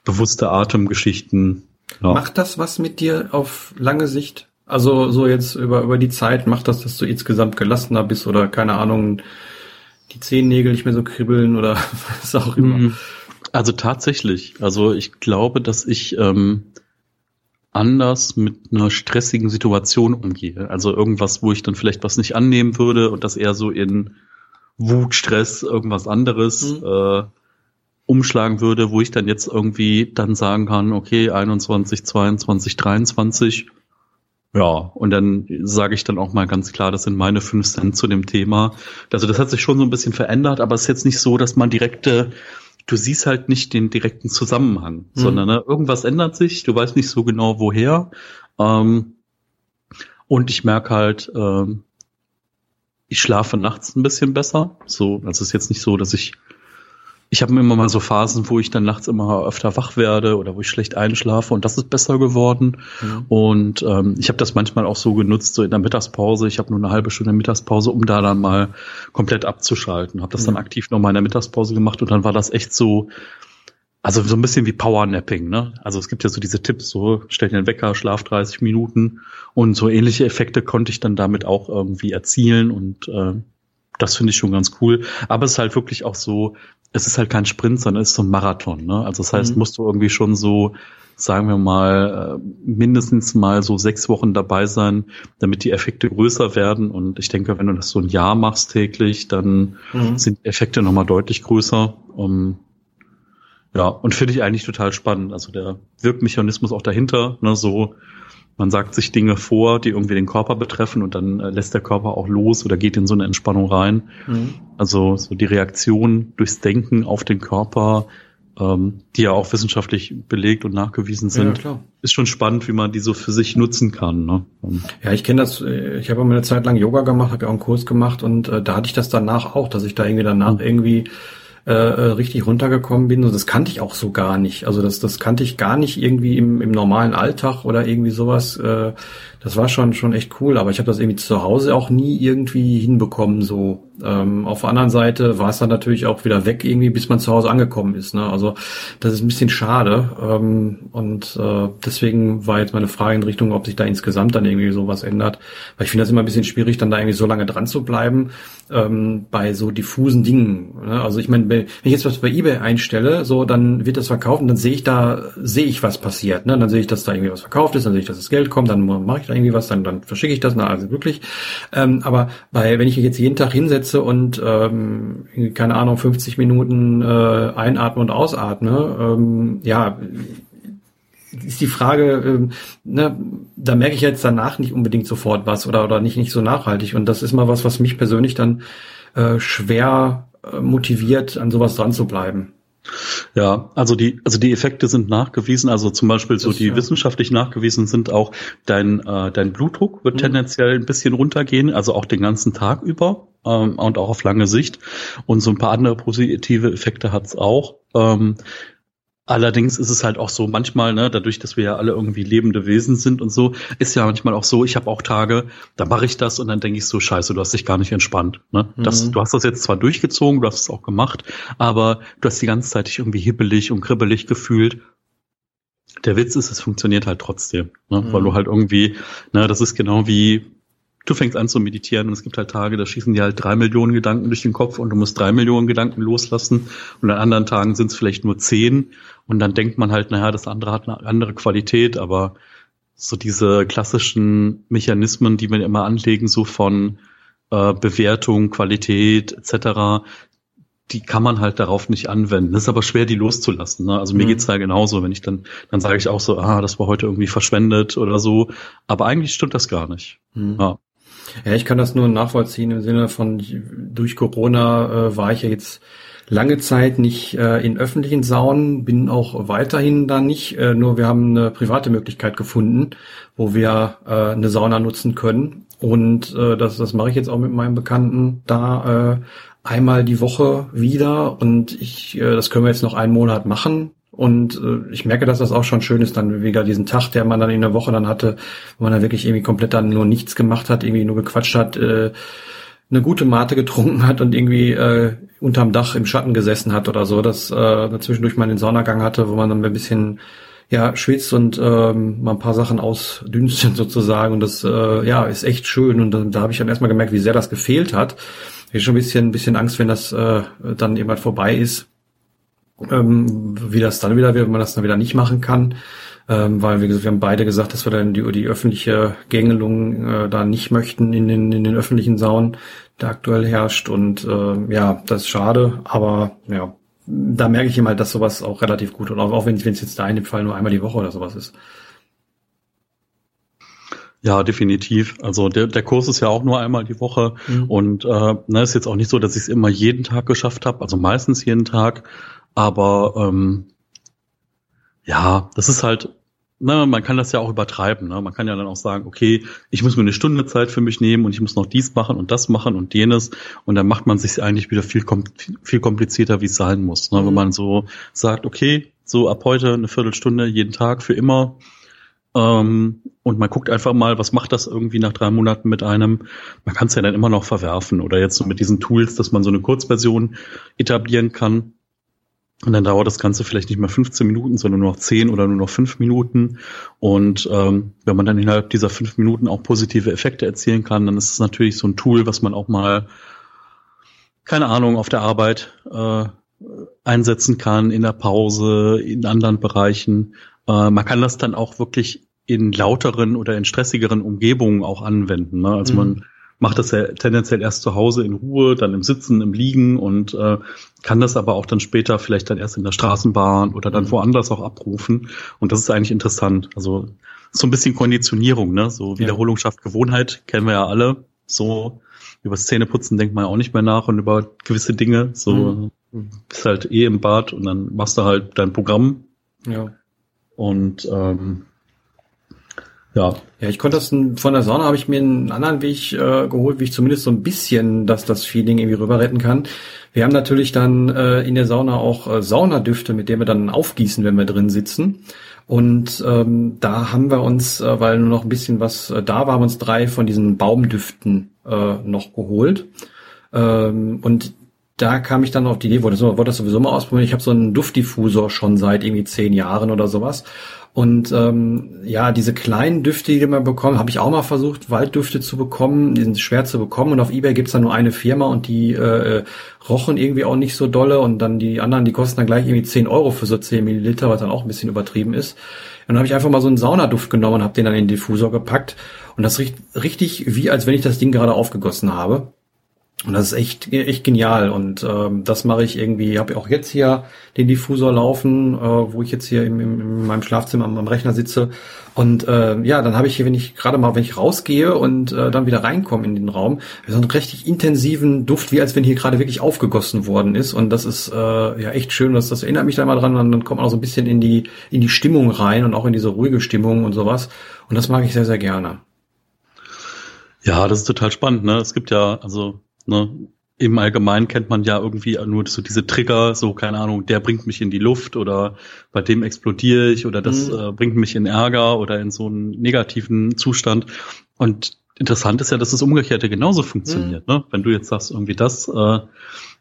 bewusste Atemgeschichten. Ja. Macht das was mit dir auf lange Sicht? Also so jetzt über, über die Zeit, macht das, dass du insgesamt gelassener bist oder keine Ahnung, die Zehennägel nicht mehr so kribbeln oder was auch immer? Mhm. Also tatsächlich. Also ich glaube, dass ich ähm, anders mit einer stressigen Situation umgehe. Also irgendwas, wo ich dann vielleicht was nicht annehmen würde und das eher so in Wut, Stress, irgendwas anderes. Mhm. Äh, umschlagen würde, wo ich dann jetzt irgendwie dann sagen kann, okay, 21, 22, 23, ja, und dann sage ich dann auch mal ganz klar, das sind meine fünf Cent zu dem Thema. Also das hat sich schon so ein bisschen verändert, aber es ist jetzt nicht so, dass man direkte, du siehst halt nicht den direkten Zusammenhang, mhm. sondern ne, irgendwas ändert sich, du weißt nicht so genau woher. Ähm, und ich merke halt, ähm, ich schlafe nachts ein bisschen besser. So, also es ist jetzt nicht so, dass ich ich habe immer mal so Phasen, wo ich dann nachts immer öfter wach werde oder wo ich schlecht einschlafe und das ist besser geworden. Mhm. Und ähm, ich habe das manchmal auch so genutzt, so in der Mittagspause. Ich habe nur eine halbe Stunde Mittagspause, um da dann mal komplett abzuschalten. Habe das mhm. dann aktiv nochmal in der Mittagspause gemacht und dann war das echt so, also so ein bisschen wie Powernapping, ne? Also es gibt ja so diese Tipps, so stell dir den Wecker, schlaf 30 Minuten und so ähnliche Effekte konnte ich dann damit auch irgendwie erzielen und äh, das finde ich schon ganz cool. Aber es ist halt wirklich auch so, es ist halt kein Sprint, sondern es ist so ein Marathon, ne? Also das heißt, mhm. musst du irgendwie schon so, sagen wir mal, äh, mindestens mal so sechs Wochen dabei sein, damit die Effekte größer werden. Und ich denke, wenn du das so ein Jahr machst täglich, dann mhm. sind Effekte nochmal deutlich größer. Um, ja, und finde ich eigentlich total spannend. Also der Wirkmechanismus auch dahinter, ne, so man sagt sich Dinge vor, die irgendwie den Körper betreffen und dann äh, lässt der Körper auch los oder geht in so eine Entspannung rein. Mhm. Also so die Reaktion durchs Denken auf den Körper, ähm, die ja auch wissenschaftlich belegt und nachgewiesen sind, ja, ist schon spannend, wie man die so für sich nutzen kann. Ne? Ähm. Ja, ich kenne das. Äh, ich habe mal eine Zeit lang Yoga gemacht, habe ja auch einen Kurs gemacht und äh, da hatte ich das danach auch, dass ich da irgendwie danach mhm. irgendwie äh, äh, richtig runtergekommen bin. Und das kannte ich auch so gar nicht. Also das, das kannte ich gar nicht irgendwie im, im normalen Alltag oder irgendwie sowas. Äh, das war schon schon echt cool. Aber ich habe das irgendwie zu Hause auch nie irgendwie hinbekommen. So ähm, auf der anderen Seite war es dann natürlich auch wieder weg irgendwie, bis man zu Hause angekommen ist. Ne? Also das ist ein bisschen schade. Ähm, und äh, deswegen war jetzt meine Frage in Richtung, ob sich da insgesamt dann irgendwie sowas ändert. Weil ich finde das immer ein bisschen schwierig, dann da irgendwie so lange dran zu bleiben ähm, bei so diffusen Dingen. Ne? Also ich meine, wenn ich jetzt was bei eBay einstelle, so dann wird das verkauft und dann sehe ich da, sehe ich, was passiert. Ne? Dann sehe ich, dass da irgendwie was verkauft ist, dann sehe ich, dass das Geld kommt, dann mache ich irgendwie was, dann, dann verschicke ich das, na, also wirklich. Ähm, aber bei, wenn ich jetzt jeden Tag hinsetze und ähm, keine Ahnung, 50 Minuten äh, einatme und ausatme, ähm, ja, ist die Frage, ähm, ne, da merke ich jetzt danach nicht unbedingt sofort was oder, oder nicht, nicht so nachhaltig. Und das ist mal was, was mich persönlich dann äh, schwer äh, motiviert, an sowas dran zu bleiben. Ja, also die, also die Effekte sind nachgewiesen, also zum Beispiel so das, die ja. wissenschaftlich nachgewiesen sind auch, dein, äh, dein Blutdruck wird mhm. tendenziell ein bisschen runtergehen, also auch den ganzen Tag über ähm, und auch auf lange Sicht. Und so ein paar andere positive Effekte hat's auch. Ähm, Allerdings ist es halt auch so, manchmal, ne, dadurch, dass wir ja alle irgendwie lebende Wesen sind und so, ist ja manchmal auch so, ich habe auch Tage, da mache ich das und dann denke ich so, scheiße, du hast dich gar nicht entspannt. Ne? Das, mhm. Du hast das jetzt zwar durchgezogen, du hast es auch gemacht, aber du hast die ganze Zeit dich irgendwie hibbelig und kribbelig gefühlt. Der Witz ist, es funktioniert halt trotzdem, ne? Mhm. weil du halt irgendwie, ne, das ist genau wie, du fängst an zu meditieren und es gibt halt Tage, da schießen dir halt drei Millionen Gedanken durch den Kopf und du musst drei Millionen Gedanken loslassen und an anderen Tagen sind es vielleicht nur zehn und dann denkt man halt, naja, das andere hat eine andere Qualität, aber so diese klassischen Mechanismen, die wir immer anlegen, so von äh, Bewertung, Qualität etc., die kann man halt darauf nicht anwenden. Es ist aber schwer, die loszulassen. Ne? Also mir mhm. geht's da genauso, wenn ich dann, dann sage ich auch so, ah, das war heute irgendwie verschwendet oder so. Aber eigentlich stimmt das gar nicht. Mhm. Ja. Ja, ich kann das nur nachvollziehen im Sinne von, durch Corona äh, war ich ja jetzt lange Zeit nicht äh, in öffentlichen Saunen, bin auch weiterhin da nicht, äh, nur wir haben eine private Möglichkeit gefunden, wo wir äh, eine Sauna nutzen können. Und äh, das, das mache ich jetzt auch mit meinem Bekannten da äh, einmal die Woche wieder. Und ich, äh, das können wir jetzt noch einen Monat machen. Und äh, ich merke, dass das auch schon schön ist, dann wieder diesen Tag, der man dann in der Woche dann hatte, wo man dann wirklich irgendwie komplett dann nur nichts gemacht hat, irgendwie nur gequatscht hat, äh, eine gute Mate getrunken hat und irgendwie äh, unterm Dach im Schatten gesessen hat oder so, dass äh, dazwischendurch mal den Saunagang hatte, wo man dann ein bisschen ja schwitzt und ähm, mal ein paar Sachen ausdünstet sozusagen. Und das äh, ja ist echt schön. Und dann, da habe ich dann erstmal gemerkt, wie sehr das gefehlt hat. Ich habe schon ein bisschen, ein bisschen Angst, wenn das äh, dann halt vorbei ist, ähm, wie das dann wieder wird, wenn man das dann wieder nicht machen kann. Ähm, weil gesagt, wir haben beide gesagt, dass wir dann die, die öffentliche Gängelung äh, da nicht möchten in den, in den öffentlichen Saunen, der aktuell herrscht. Und äh, ja, das ist schade, aber ja, da merke ich immer, dass sowas auch relativ gut und auch, auch wenn es jetzt da in dem Fall nur einmal die Woche oder sowas ist. Ja, definitiv. Also der, der Kurs ist ja auch nur einmal die Woche mhm. und äh, ne, ist jetzt auch nicht so, dass ich es immer jeden Tag geschafft habe, also meistens jeden Tag. Aber ähm, ja, das ist halt, ne, man kann das ja auch übertreiben. Ne? Man kann ja dann auch sagen, okay, ich muss mir eine Stunde Zeit für mich nehmen und ich muss noch dies machen und das machen und jenes. Und dann macht man sich eigentlich wieder viel, viel komplizierter, wie es sein muss. Ne? Mhm. Wenn man so sagt, okay, so ab heute eine Viertelstunde jeden Tag für immer. Ähm, und man guckt einfach mal, was macht das irgendwie nach drei Monaten mit einem. Man kann es ja dann immer noch verwerfen. Oder jetzt so mit diesen Tools, dass man so eine Kurzversion etablieren kann Und dann dauert das Ganze vielleicht nicht mehr 15 Minuten, sondern nur noch 10 oder nur noch 5 Minuten. Und ähm, wenn man dann innerhalb dieser 5 Minuten auch positive Effekte erzielen kann, dann ist es natürlich so ein Tool, was man auch mal, keine Ahnung, auf der Arbeit äh, einsetzen kann, in der Pause, in anderen Bereichen. Äh, man kann das dann auch wirklich in lauteren oder in stressigeren Umgebungen auch anwenden. Ne? Also mhm. man macht das ja tendenziell erst zu Hause in Ruhe, dann im Sitzen, im Liegen und äh, kann das aber auch dann später vielleicht dann erst in der Straßenbahn oder dann mhm. woanders auch abrufen. Und das ist eigentlich interessant. Also so ein bisschen Konditionierung, ne? So Wiederholung schafft Gewohnheit, kennen wir ja alle. So über Zähneputzen denkt man ja auch nicht mehr nach und über gewisse Dinge. So mhm. bist halt eh im Bad und dann machst du halt dein Programm. Ja. Und ähm, ja. Ja, ich konnte das von der Sauna habe ich mir einen anderen Weg äh, geholt, wie ich zumindest so ein bisschen dass das Feeling irgendwie rüber retten kann. Wir haben natürlich dann äh, in der Sauna auch äh, Saunadüfte, mit denen wir dann aufgießen, wenn wir drin sitzen. Und ähm, da haben wir uns, äh, weil nur noch ein bisschen was äh, da war, haben uns drei von diesen Baumdüften äh, noch geholt. Ähm, und da kam ich dann auf die Idee, wollte, wollte das sowieso mal ausprobieren. Ich habe so einen Duftdiffusor schon seit irgendwie zehn Jahren oder sowas. Und ähm, ja, diese kleinen Düfte, die man bekommt, habe ich auch mal versucht, Walddüfte zu bekommen. Die sind schwer zu bekommen. Und auf Ebay gibt's dann nur eine Firma und die äh, rochen irgendwie auch nicht so dolle. Und dann die anderen, die kosten dann gleich irgendwie 10 Euro für so 10 Milliliter, was dann auch ein bisschen übertrieben ist. Und dann habe ich einfach mal so einen Saunaduft genommen und habe den dann in den Diffusor gepackt. Und das riecht richtig wie, als wenn ich das Ding gerade aufgegossen habe. Und das ist echt, echt genial. Und ähm, das mache ich irgendwie, habe auch jetzt hier den Diffusor laufen, äh, wo ich jetzt hier im, im, in meinem Schlafzimmer am, am Rechner sitze. Und äh, ja, dann habe ich hier, wenn ich gerade mal, wenn ich rausgehe und äh, dann wieder reinkomme in den Raum, so einen richtig intensiven Duft, wie als wenn hier gerade wirklich aufgegossen worden ist. Und das ist äh, ja echt schön. Das, das erinnert mich da mal dran. Und dann kommt man auch so ein bisschen in die, in die Stimmung rein und auch in diese ruhige Stimmung und sowas. Und das mag ich sehr, sehr gerne. Ja, das ist total spannend. Ne? Es gibt ja, also Ne? Im Allgemeinen kennt man ja irgendwie nur so diese Trigger, so keine Ahnung, der bringt mich in die Luft oder bei dem explodiere ich oder das mhm. äh, bringt mich in Ärger oder in so einen negativen Zustand. Und interessant ist ja, dass das Umgekehrte genauso funktioniert. Mhm. Ne? Wenn du jetzt sagst, irgendwie das, äh,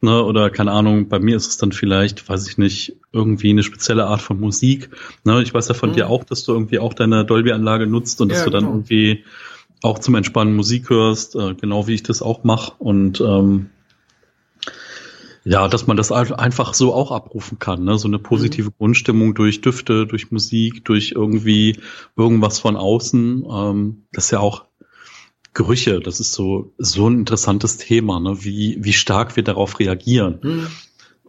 ne, oder keine Ahnung, bei mir ist es dann vielleicht, weiß ich nicht, irgendwie eine spezielle Art von Musik. Ne? Ich weiß ja von mhm. dir auch, dass du irgendwie auch deine Dolby-Anlage nutzt und ja, dass du dann genau. irgendwie auch zum Entspannen Musik hörst, äh, genau wie ich das auch mache. Und ähm, ja, dass man das einfach so auch abrufen kann, ne? so eine positive mhm. Grundstimmung durch Düfte, durch Musik, durch irgendwie irgendwas von außen. Ähm, das ist ja auch Gerüche, das ist so so ein interessantes Thema, ne? wie wie stark wir darauf reagieren mhm.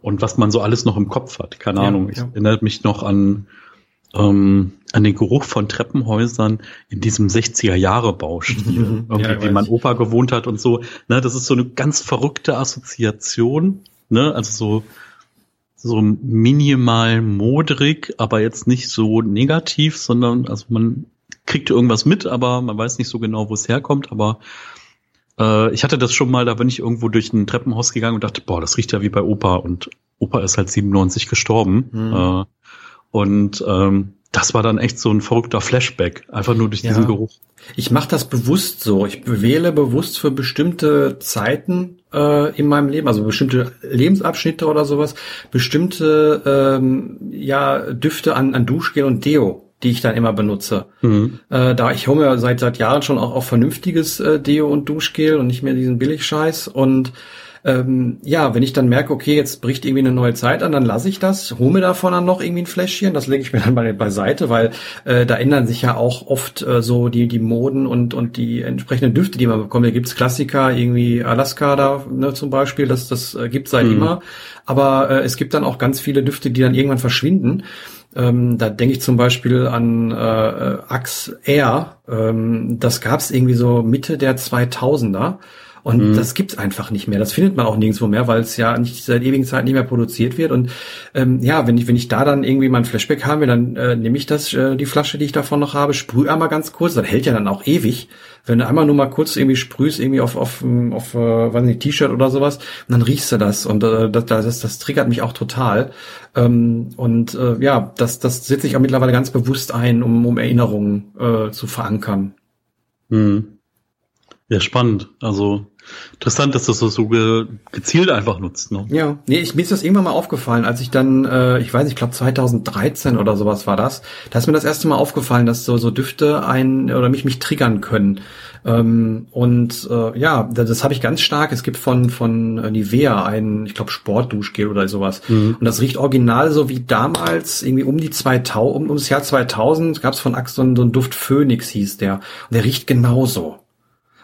und was man so alles noch im Kopf hat. Keine ja, Ahnung. Ich ja. erinnere mich noch an ähm, an den Geruch von Treppenhäusern in diesem 60er Jahre Baustil, irgendwie, ja, wie mein Opa gewohnt hat und so. Ne, das ist so eine ganz verrückte Assoziation, ne, also so so minimal modrig, aber jetzt nicht so negativ, sondern also man kriegt irgendwas mit, aber man weiß nicht so genau, wo es herkommt, aber äh, ich hatte das schon mal, da bin ich irgendwo durch ein Treppenhaus gegangen und dachte, boah, das riecht ja wie bei Opa und Opa ist halt 97 gestorben. Mhm. Äh, und ähm, das war dann echt so ein verrückter Flashback, einfach nur durch ja. diesen Geruch. Ich mache das bewusst so. Ich wähle bewusst für bestimmte Zeiten äh, in meinem Leben, also bestimmte Lebensabschnitte oder sowas, bestimmte ähm, ja Düfte an, an Duschgel und Deo die ich dann immer benutze. Mhm. Äh, da ich hole mir seit seit Jahren schon auch, auch vernünftiges äh, Deo und Duschgel und nicht mehr diesen Billigscheiß und ähm, ja, wenn ich dann merke, okay, jetzt bricht irgendwie eine neue Zeit an, dann lasse ich das, hole mir davon dann noch irgendwie ein Fläschchen, das lege ich mir dann bei, beiseite, weil äh, da ändern sich ja auch oft äh, so die, die Moden und, und die entsprechenden Düfte, die man bekommt. Da gibt's Klassiker, irgendwie Alaska da ne, zum Beispiel, das, das äh, gibt seit mhm. immer. Aber äh, es gibt dann auch ganz viele Düfte, die dann irgendwann verschwinden. Ähm, da denke ich zum Beispiel an äh, Axe Air. Ähm, das gab's irgendwie so Mitte der 2000er. Und mhm. das gibt's einfach nicht mehr. Das findet man auch nirgendwo mehr, weil es ja nicht seit ewigen Zeit nicht mehr produziert wird. Und ähm, ja, wenn ich, wenn ich da dann irgendwie mein Flashback habe, dann äh, nehme ich das, äh, die Flasche, die ich davon noch habe, sprühe einmal ganz kurz, das hält ja dann auch ewig. Wenn du einmal nur mal kurz irgendwie sprühst, irgendwie auf, auf, auf, äh, weiß nicht, T-Shirt oder sowas, dann riechst du das. Und äh, das, das, das triggert mich auch total. Ähm, und äh, ja, das, das setze ich auch mittlerweile ganz bewusst ein, um, um Erinnerungen äh, zu verankern. Mhm. Ja, spannend. Also interessant, dass das so ge gezielt einfach nutzt. Ne? Ja, nee, ich, mir ist das irgendwann mal aufgefallen, als ich dann, äh, ich weiß, ich glaube 2013 oder sowas war das. Da ist mir das erste Mal aufgefallen, dass so so Düfte ein oder mich mich triggern können. Ähm, und äh, ja, das, das habe ich ganz stark. Es gibt von von Nivea ein, ich glaube Sportduschgel oder sowas. Mhm. Und das riecht original so wie damals irgendwie um die 2000, um, das Jahr 2000 gab es von Axe so, einen, so einen Duft Phoenix hieß der. Und der riecht genauso.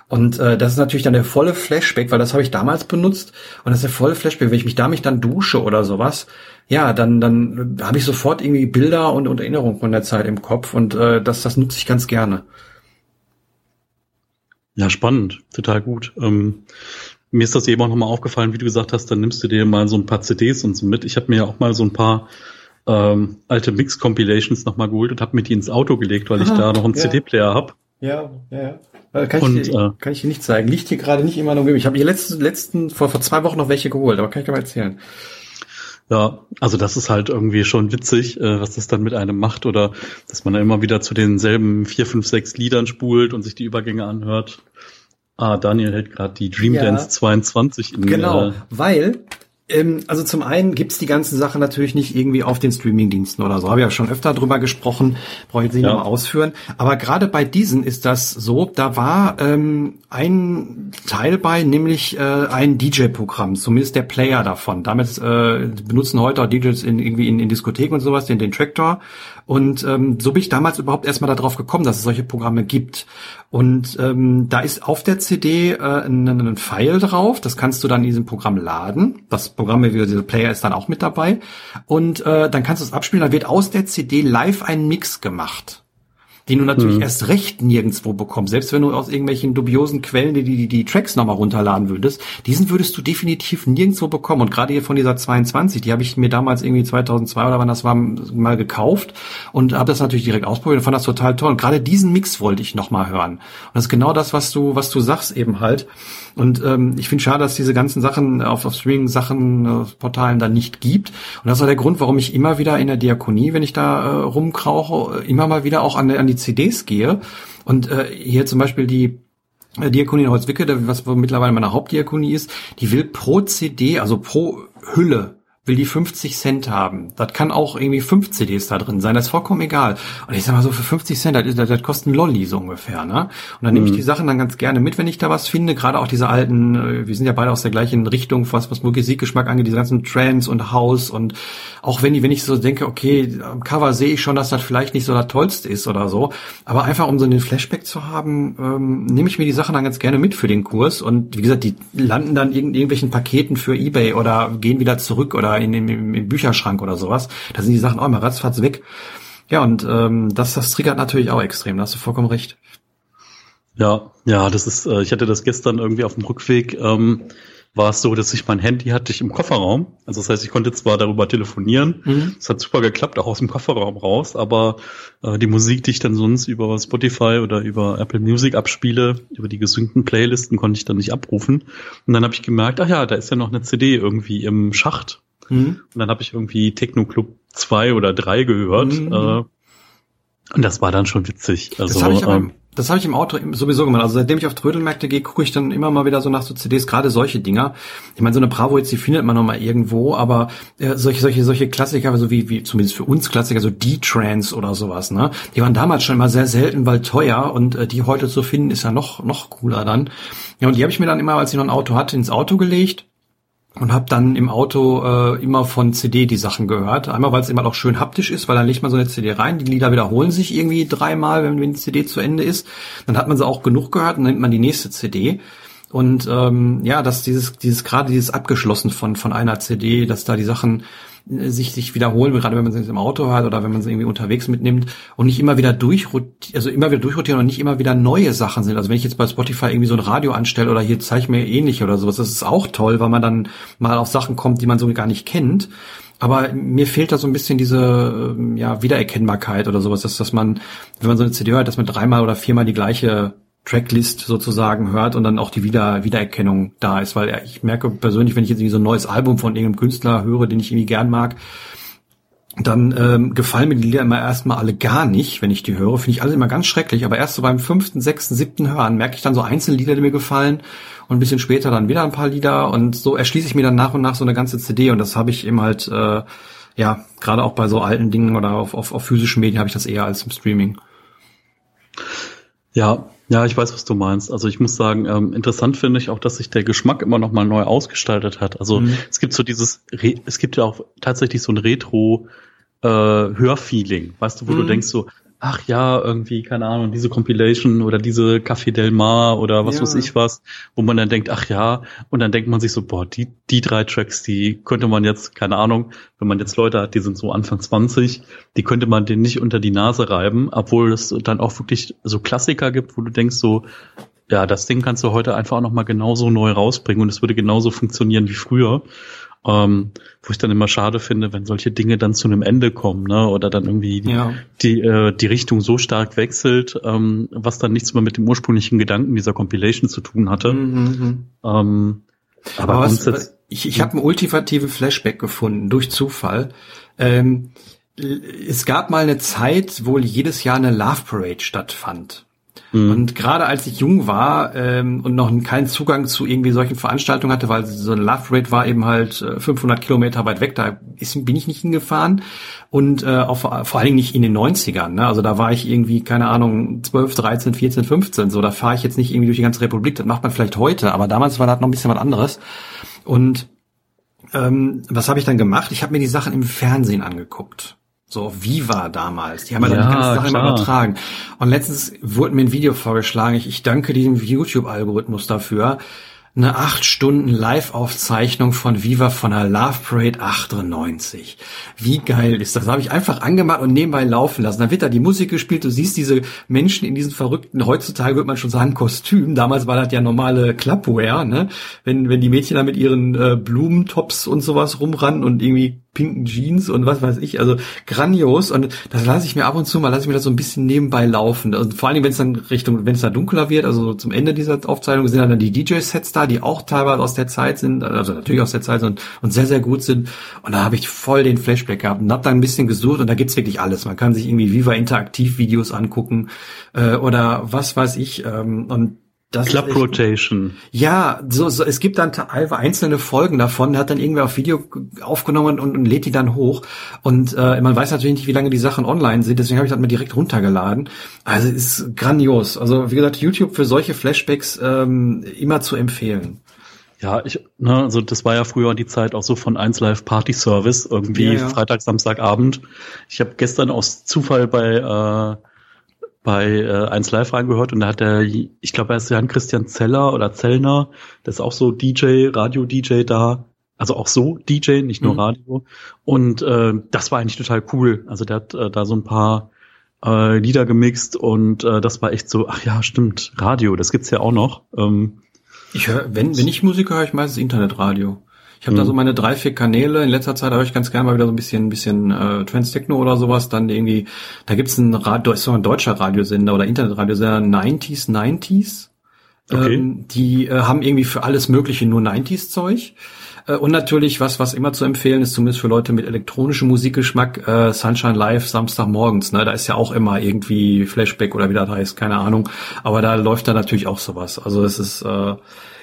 Und äh, das ist natürlich dann der volle Flashback, weil das habe ich damals benutzt und das ist der volle Flashback. Wenn ich mich da mich dann dusche oder sowas, ja, dann dann habe ich sofort irgendwie Bilder und, und Erinnerungen von der Zeit im Kopf und äh, das das nutze ich ganz gerne. Ja, spannend, total gut. Ähm, mir ist das eben auch nochmal aufgefallen, wie du gesagt hast, dann nimmst du dir mal so ein paar CDs und so mit. Ich habe mir ja auch mal so ein paar ähm, alte Mix-Compilations nochmal geholt und habe mir die ins Auto gelegt, weil ich da noch einen ja. CD-Player habe. Ja, ja, ja. Äh, kann, und, ich dir, äh, kann ich dir nicht zeigen. Liegt hier gerade nicht immer noch. Ich habe hier letzten, letzten vor, vor zwei Wochen noch welche geholt, aber kann ich dir mal erzählen. Ja, also das ist halt irgendwie schon witzig, äh, was das dann mit einem macht oder dass man immer wieder zu denselben vier, fünf, sechs Liedern spult und sich die Übergänge anhört. Ah, Daniel hält gerade die Dream ja, Dance 22 in Genau, äh, weil ähm, also zum einen gibt's die ganzen Sachen natürlich nicht irgendwie auf den Streamingdiensten oder so. Habe ich ja schon öfter drüber gesprochen, brauche ich jetzt nicht ja. nochmal ausführen. Aber gerade bei diesen ist das so, da war ähm, ein Teil bei, nämlich äh, ein DJ-Programm, zumindest der Player davon. Damit äh, benutzen heute auch DJs in, irgendwie in, in Diskotheken und sowas, den, den Tractor. Und ähm, so bin ich damals überhaupt erstmal darauf gekommen, dass es solche Programme gibt. Und ähm, da ist auf der CD äh, ein, ein File drauf, das kannst du dann in diesem Programm laden. Das Programm, wie dieser Player ist dann auch mit dabei. Und äh, dann kannst du es abspielen, dann wird aus der CD live ein Mix gemacht den du natürlich mhm. erst recht nirgendwo bekommst. Selbst wenn du aus irgendwelchen dubiosen Quellen die, die, die Tracks nochmal runterladen würdest, diesen würdest du definitiv nirgendwo bekommen. Und gerade hier von dieser 22, die habe ich mir damals irgendwie 2002 oder wann das war, mal gekauft und habe das natürlich direkt ausprobiert und fand das total toll. Und gerade diesen Mix wollte ich nochmal hören. Und das ist genau das, was du, was du sagst eben halt. Und ähm, ich finde schade, dass diese ganzen Sachen auf, auf Streaming-Sachen, äh, Portalen da nicht gibt. Und das auch der Grund, warum ich immer wieder in der Diakonie, wenn ich da äh, rumkrauche, immer mal wieder auch an, an die CDs gehe. Und äh, hier zum Beispiel die äh, Diakonie in Holzwicke, was mittlerweile meine Hauptdiakonie ist, die will pro CD, also pro Hülle will die 50 Cent haben. Das kann auch irgendwie fünf CDs da drin sein, das ist vollkommen egal. Und ich sag mal so, für 50 Cent, das, das, das kostet ein Lolli so ungefähr, ne? Und dann nehme ich mhm. die Sachen dann ganz gerne mit, wenn ich da was finde, gerade auch diese alten, äh, wir sind ja beide aus der gleichen Richtung, was, was Musikgeschmack angeht, diese ganzen Trends und House und auch wenn ich, wenn ich so denke, okay, am Cover sehe ich schon, dass das vielleicht nicht so das Tollste ist oder so, aber einfach um so einen Flashback zu haben, ähm, nehme ich mir die Sachen dann ganz gerne mit für den Kurs und wie gesagt, die landen dann in irgendwelchen Paketen für Ebay oder gehen wieder zurück oder in, im, im Bücherschrank oder sowas. Da sind die Sachen auch immer ratzfatz weg. Ja, und ähm, das, das triggert natürlich auch extrem, da hast du vollkommen recht. Ja, ja, das ist, äh, ich hatte das gestern irgendwie auf dem Rückweg, ähm, war es so, dass ich mein Handy hatte ich im Kofferraum. Also das heißt, ich konnte zwar darüber telefonieren, mhm. es hat super geklappt, auch aus dem Kofferraum raus, aber äh, die Musik, die ich dann sonst über Spotify oder über Apple Music abspiele, über die gesynkten Playlisten, konnte ich dann nicht abrufen. Und dann habe ich gemerkt, ach ja, da ist ja noch eine CD irgendwie im Schacht. Mhm. Und dann habe ich irgendwie Techno Club 2 oder 3 gehört. Mhm. Äh, und das war dann schon witzig. Also, das habe ich, ähm, hab ich im Auto sowieso gemacht. Also seitdem ich auf Trödelmärkte gehe, gucke ich dann immer mal wieder so nach so CDs, gerade solche Dinger. Ich meine, so eine Bravo jetzt, die findet man noch mal irgendwo, aber äh, solche, solche, solche Klassiker, so wie, wie zumindest für uns Klassiker, so D-Trans oder sowas, ne? Die waren damals schon immer sehr selten, weil teuer und äh, die heute zu finden, ist ja noch, noch cooler dann. Ja, und die habe ich mir dann immer, als ich noch ein Auto hatte, ins Auto gelegt und habe dann im Auto äh, immer von CD die Sachen gehört. Einmal, weil es immer auch schön haptisch ist, weil dann legt man so eine CD rein, die Lieder wiederholen sich irgendwie dreimal, wenn, wenn die CD zu Ende ist. Dann hat man sie auch genug gehört und dann nimmt man die nächste CD. Und ähm, ja, dass dieses, dieses gerade dieses abgeschlossen von von einer CD, dass da die Sachen sich, sich wiederholen, gerade wenn man sie im Auto hat oder wenn man sie irgendwie unterwegs mitnimmt und nicht immer wieder durchrotieren, also immer wieder durchrotieren und nicht immer wieder neue Sachen sind. Also wenn ich jetzt bei Spotify irgendwie so ein Radio anstelle oder hier zeige ich mir ähnlich oder sowas, das ist auch toll, weil man dann mal auf Sachen kommt, die man so gar nicht kennt. Aber mir fehlt da so ein bisschen diese ähm, ja, Wiedererkennbarkeit oder sowas, dass, dass man, wenn man so eine CD hört, dass man dreimal oder viermal die gleiche Tracklist sozusagen hört und dann auch die Wieder Wiedererkennung da ist, weil ich merke persönlich, wenn ich jetzt irgendwie so ein neues Album von irgendeinem Künstler höre, den ich irgendwie gern mag, dann ähm, gefallen mir die Lieder immer erstmal alle gar nicht, wenn ich die höre. Finde ich alle immer ganz schrecklich. Aber erst so beim fünften, sechsten, siebten Hören merke ich dann so einzelne Lieder, die mir gefallen. Und ein bisschen später dann wieder ein paar Lieder. Und so erschließe ich mir dann nach und nach so eine ganze CD. Und das habe ich eben halt, äh, ja, gerade auch bei so alten Dingen oder auf, auf, auf physischen Medien habe ich das eher als im Streaming. Ja, ja, ich weiß, was du meinst. Also ich muss sagen, ähm, interessant finde ich auch, dass sich der Geschmack immer noch mal neu ausgestaltet hat. Also mhm. es gibt so dieses, Re es gibt ja auch tatsächlich so ein Retro äh, Hörfeeling, weißt du, wo mhm. du denkst so, ach ja, irgendwie, keine Ahnung, diese Compilation oder diese Café Del Mar oder was ja. weiß ich was, wo man dann denkt, ach ja, und dann denkt man sich so, boah, die, die drei Tracks, die könnte man jetzt, keine Ahnung, wenn man jetzt Leute hat, die sind so Anfang 20, die könnte man denen nicht unter die Nase reiben, obwohl es dann auch wirklich so Klassiker gibt, wo du denkst so, ja, das Ding kannst du heute einfach auch nochmal genauso neu rausbringen und es würde genauso funktionieren wie früher. Ähm, wo ich dann immer schade finde, wenn solche Dinge dann zu einem Ende kommen, ne? Oder dann irgendwie die, ja. die, äh, die Richtung so stark wechselt, ähm, was dann nichts mehr mit dem ursprünglichen Gedanken dieser Compilation zu tun hatte. Mhm. mhm. Ähm, aber, aber was, ich, ich habe ein ultimative Flashback gefunden durch Zufall. Ähm, es gab mal eine Zeit, wo jedes Jahr eine Love Parade stattfand. Mhm. Und gerade als ich jung war ähm, und noch keinen Zugang zu irgendwie solchen Veranstaltungen hatte, weil so ein Love Rate war eben halt 500 äh, Kilometer weit weg, da ist, bin ich nicht hingefahren und äh, auch vor, vor allen Dingen nicht in den 90ern. Ne? Also da war ich irgendwie, keine Ahnung, 12, 13, 14, 15. So, da fahre ich jetzt nicht irgendwie durch die ganze Republik. Das macht man vielleicht heute, aber damals war das noch ein bisschen was anderes. Und ähm, was habe ich dann gemacht? Ich habe mir die Sachen im Fernsehen angeguckt. So Viva damals. Die haben ja, ja die ganze Sache immer übertragen. Und letztens wurde mir ein Video vorgeschlagen. Ich, ich danke diesem YouTube-Algorithmus dafür eine acht Stunden Live-Aufzeichnung von Viva von der Love Parade 98. Wie geil ist das? Das habe ich einfach angemacht und nebenbei laufen lassen. Dann wird da die Musik gespielt, du siehst diese Menschen in diesen verrückten, heutzutage würde man schon sagen Kostüm, damals war das ja normale Clubwear, ne? Wenn, wenn die Mädchen da mit ihren äh, Blumentops und sowas rumrannten und irgendwie pinken Jeans und was weiß ich, also grandios und das lasse ich mir ab und zu mal, lasse ich mir das so ein bisschen nebenbei laufen. Also vor allem, wenn es dann Richtung, wenn es da dunkler wird, also zum Ende dieser Aufzeichnung sind dann die DJ-Sets da, die auch teilweise aus der Zeit sind, also natürlich aus der Zeit sind und sehr, sehr gut sind. Und da habe ich voll den Flashback gehabt und habe dann ein bisschen gesucht und da gibt's wirklich alles. Man kann sich irgendwie Viva Interaktiv-Videos angucken äh, oder was weiß ich. Ähm, und das Club Rotation. Ja, so, so, es gibt dann einzelne Folgen davon, hat dann irgendwer auf Video aufgenommen und, und lädt die dann hoch. Und äh, man weiß natürlich nicht, wie lange die Sachen online sind, deswegen habe ich das mal direkt runtergeladen. Also es ist grandios. Also wie gesagt, YouTube für solche Flashbacks ähm, immer zu empfehlen. Ja, ich, ne, also das war ja früher die Zeit auch so von 1 Live Party Service, irgendwie ja, ja. Freitag, Samstagabend. Ich habe gestern aus Zufall bei äh, bei äh, 1 Live reingehört und da hat der, ich glaube, er ist Jan Christian Zeller oder Zellner, der ist auch so DJ, Radio-DJ da, also auch so DJ, nicht nur mhm. Radio. Und äh, das war eigentlich total cool. Also der hat äh, da so ein paar äh, Lieder gemixt und äh, das war echt so, ach ja, stimmt, Radio, das gibt's ja auch noch. Ähm, ich höre, wenn, wenn ich Musik höre, höre ich meistens Internetradio. Ich habe mhm. da so meine drei, vier Kanäle. In letzter Zeit habe ich ganz gerne mal wieder so ein bisschen, ein bisschen äh, Trans Techno oder sowas. Dann irgendwie, da gibt's ein Radio, ist so ein deutscher Radiosender oder Internetradiosender, 90s, 90s. Okay. Ähm, die äh, haben irgendwie für alles Mögliche nur 90s Zeug. Äh, und natürlich, was, was immer zu empfehlen ist, zumindest für Leute mit elektronischem Musikgeschmack, äh, Sunshine Live Samstagmorgens. Ne? Da ist ja auch immer irgendwie Flashback oder wie das heißt, keine Ahnung. Aber da läuft da natürlich auch sowas. Also es ist äh,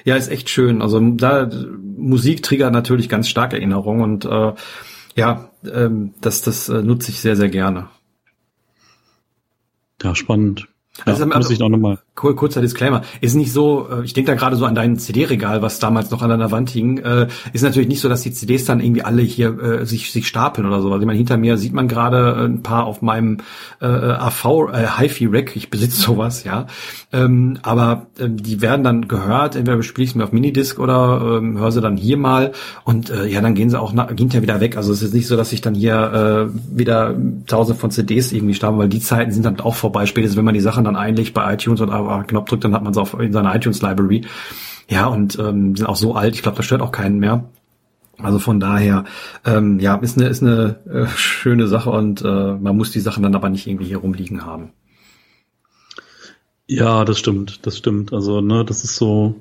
ja, ist echt schön. Also da Musik triggert natürlich ganz stark Erinnerungen und äh, ja, ähm, das, das äh, nutze ich sehr, sehr gerne. Ja, spannend. Also, ja, muss ich noch mal. Kurzer Disclaimer. Ist nicht so, äh, ich denke da gerade so an dein CD-Regal, was damals noch an deiner Wand hing. Äh, ist natürlich nicht so, dass die CDs dann irgendwie alle hier äh, sich, sich stapeln oder so. Also ich meine, hinter mir sieht man gerade ein paar auf meinem äh, AV, äh, HiFi-Rack. Ich besitze sowas, ja. Ähm, aber ähm, die werden dann gehört, entweder spiele ich es mir auf Minidisc oder ähm, höre sie dann hier mal. Und äh, ja, dann gehen sie auch nach, ja wieder weg. Also es ist nicht so, dass ich dann hier äh, wieder tausend von CDs irgendwie stapel, weil die Zeiten sind dann auch vorbei. Spätestens, wenn man die Sachen dann einlegt bei iTunes und aber Knopf drückt, dann hat man es auf in seiner iTunes Library. Ja, und ähm, sind auch so alt, ich glaube, das stört auch keinen mehr. Also von daher, ähm, ja, ist eine, ist eine äh, schöne Sache und äh, man muss die Sachen dann aber nicht irgendwie hier rumliegen haben. Ja, das stimmt, das stimmt. Also, ne, das ist so.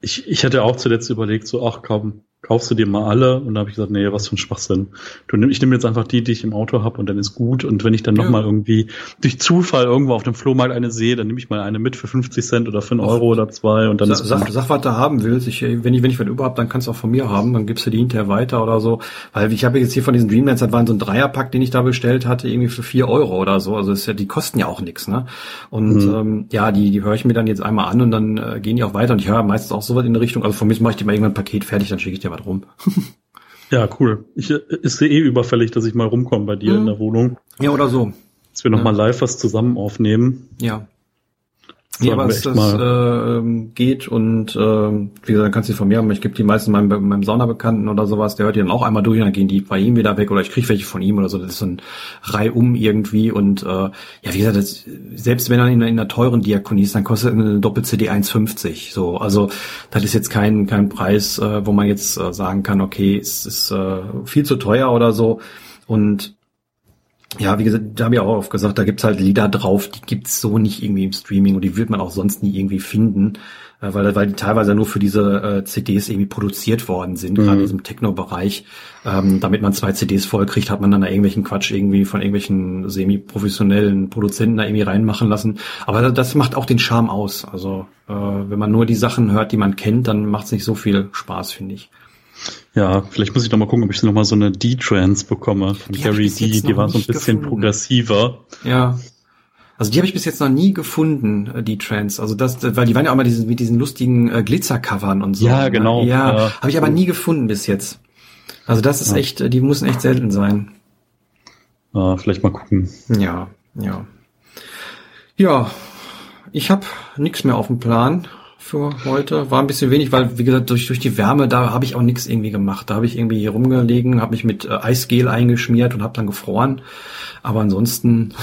Ich, ich hatte auch zuletzt überlegt, so, ach komm, kaufst du dir mal alle? Und da habe ich gesagt, nee, was für ein Schwachsinn. Du nimm, ich nehme jetzt einfach die, die ich im Auto habe und dann ist gut. Und wenn ich dann ja. nochmal irgendwie durch Zufall irgendwo auf dem Flohmarkt eine sehe, dann nehme ich mal eine mit für 50 Cent oder für einen Euro oder zwei und dann sag, ist sag, sag, was du haben willst. Ich, wenn ich, wenn ich was überhaupt, dann kannst du auch von mir haben, dann gibst du die hinterher weiter oder so. Weil ich habe jetzt hier von diesen Dreamlands, das war so ein Dreierpack, den ich da bestellt hatte, irgendwie für vier Euro oder so. Also ist ja, die kosten ja auch nichts, ne? Und mhm. ähm, ja, die, die höre ich mir dann jetzt einmal an und dann äh, gehen die auch weiter. Und ich höre meistens auch sowas in der Richtung. Also von mir mache ich dir mal irgendwann ein Paket fertig, dann schicke ich dir was rum. ja, cool. Ich ist eh überfällig, dass ich mal rumkomme bei dir mhm. in der Wohnung. Ja, oder so. Dass wir nochmal ja. live was zusammen aufnehmen. Ja. Ja, aber es das äh, geht und äh, wie gesagt, dann kannst du die von mir haben. Ich gebe die meisten meinem, meinem Saunabekannten oder sowas, der hört die dann auch einmal durch und dann gehen die bei ihm wieder weg oder ich kriege welche von ihm oder so. Das ist so ein Reihum irgendwie und äh, ja, wie gesagt, das, selbst wenn er in, in einer teuren Diakonie ist, dann kostet eine Doppel-CD 1,50. So, also das ist jetzt kein kein Preis, äh, wo man jetzt äh, sagen kann, okay, es ist äh, viel zu teuer oder so. Und ja, wie gesagt, da habe ich auch oft gesagt, da gibt's halt Lieder drauf, die gibt's so nicht irgendwie im Streaming und die wird man auch sonst nie irgendwie finden, äh, weil, weil die teilweise nur für diese äh, CDs irgendwie produziert worden sind, mhm. gerade in diesem Techno-Bereich. Ähm, damit man zwei CDs voll kriegt, hat man dann da irgendwelchen Quatsch irgendwie von irgendwelchen semi-professionellen Produzenten da irgendwie reinmachen lassen. Aber das macht auch den Charme aus. Also äh, wenn man nur die Sachen hört, die man kennt, dann macht's nicht so viel Spaß, finde ich. Ja, vielleicht muss ich noch mal gucken, ob ich noch mal so eine D-Trance bekomme von die Gary D. Die war so ein bisschen gefunden. progressiver. Ja. Also die habe ich bis jetzt noch nie gefunden, äh, die Trance. Also das, weil die waren ja auch mal diesen, mit diesen lustigen äh, Glitzercovern und so. Ja, ne? genau. Ja, ja. habe ich aber nie gefunden bis jetzt. Also das ist ja. echt, äh, die müssen echt selten sein. Ja, vielleicht mal gucken. Ja, ja. Ja, ich habe nichts mehr auf dem Plan für heute. War ein bisschen wenig, weil, wie gesagt, durch, durch die Wärme, da habe ich auch nichts irgendwie gemacht. Da habe ich irgendwie hier rumgelegen, habe mich mit äh, Eisgel eingeschmiert und habe dann gefroren. Aber ansonsten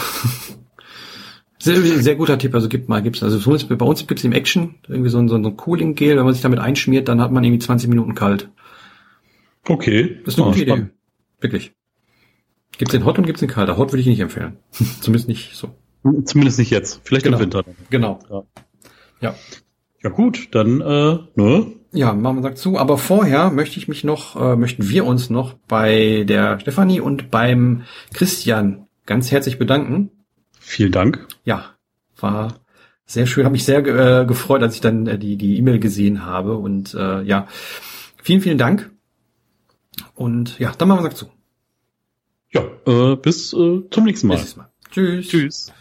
sehr, sehr guter Tipp. Also gibt mal, gibt's also bei uns gibt's im Action irgendwie so ein, so ein Cooling Gel. Wenn man sich damit einschmiert, dann hat man irgendwie 20 Minuten kalt. Okay. Das ist eine oh, gute Idee. Wirklich. Gibt's den Hot und gibt's den Kalt. Hot würde ich nicht empfehlen. Zumindest nicht so. Zumindest nicht jetzt. Vielleicht genau. im Winter. Genau. Ja. ja. Ja gut, dann äh, ne? Ja, machen wir sagt zu. Aber vorher möchte ich mich noch, äh, möchten wir uns noch bei der Stefanie und beim Christian ganz herzlich bedanken. Vielen Dank. Ja, war sehr schön, habe mich sehr äh, gefreut, als ich dann äh, die die E-Mail gesehen habe und äh, ja, vielen vielen Dank. Und ja, dann machen wir sagt zu. Ja, äh, bis äh, zum nächsten Mal. Nächstes Mal. Tschüss. Tschüss.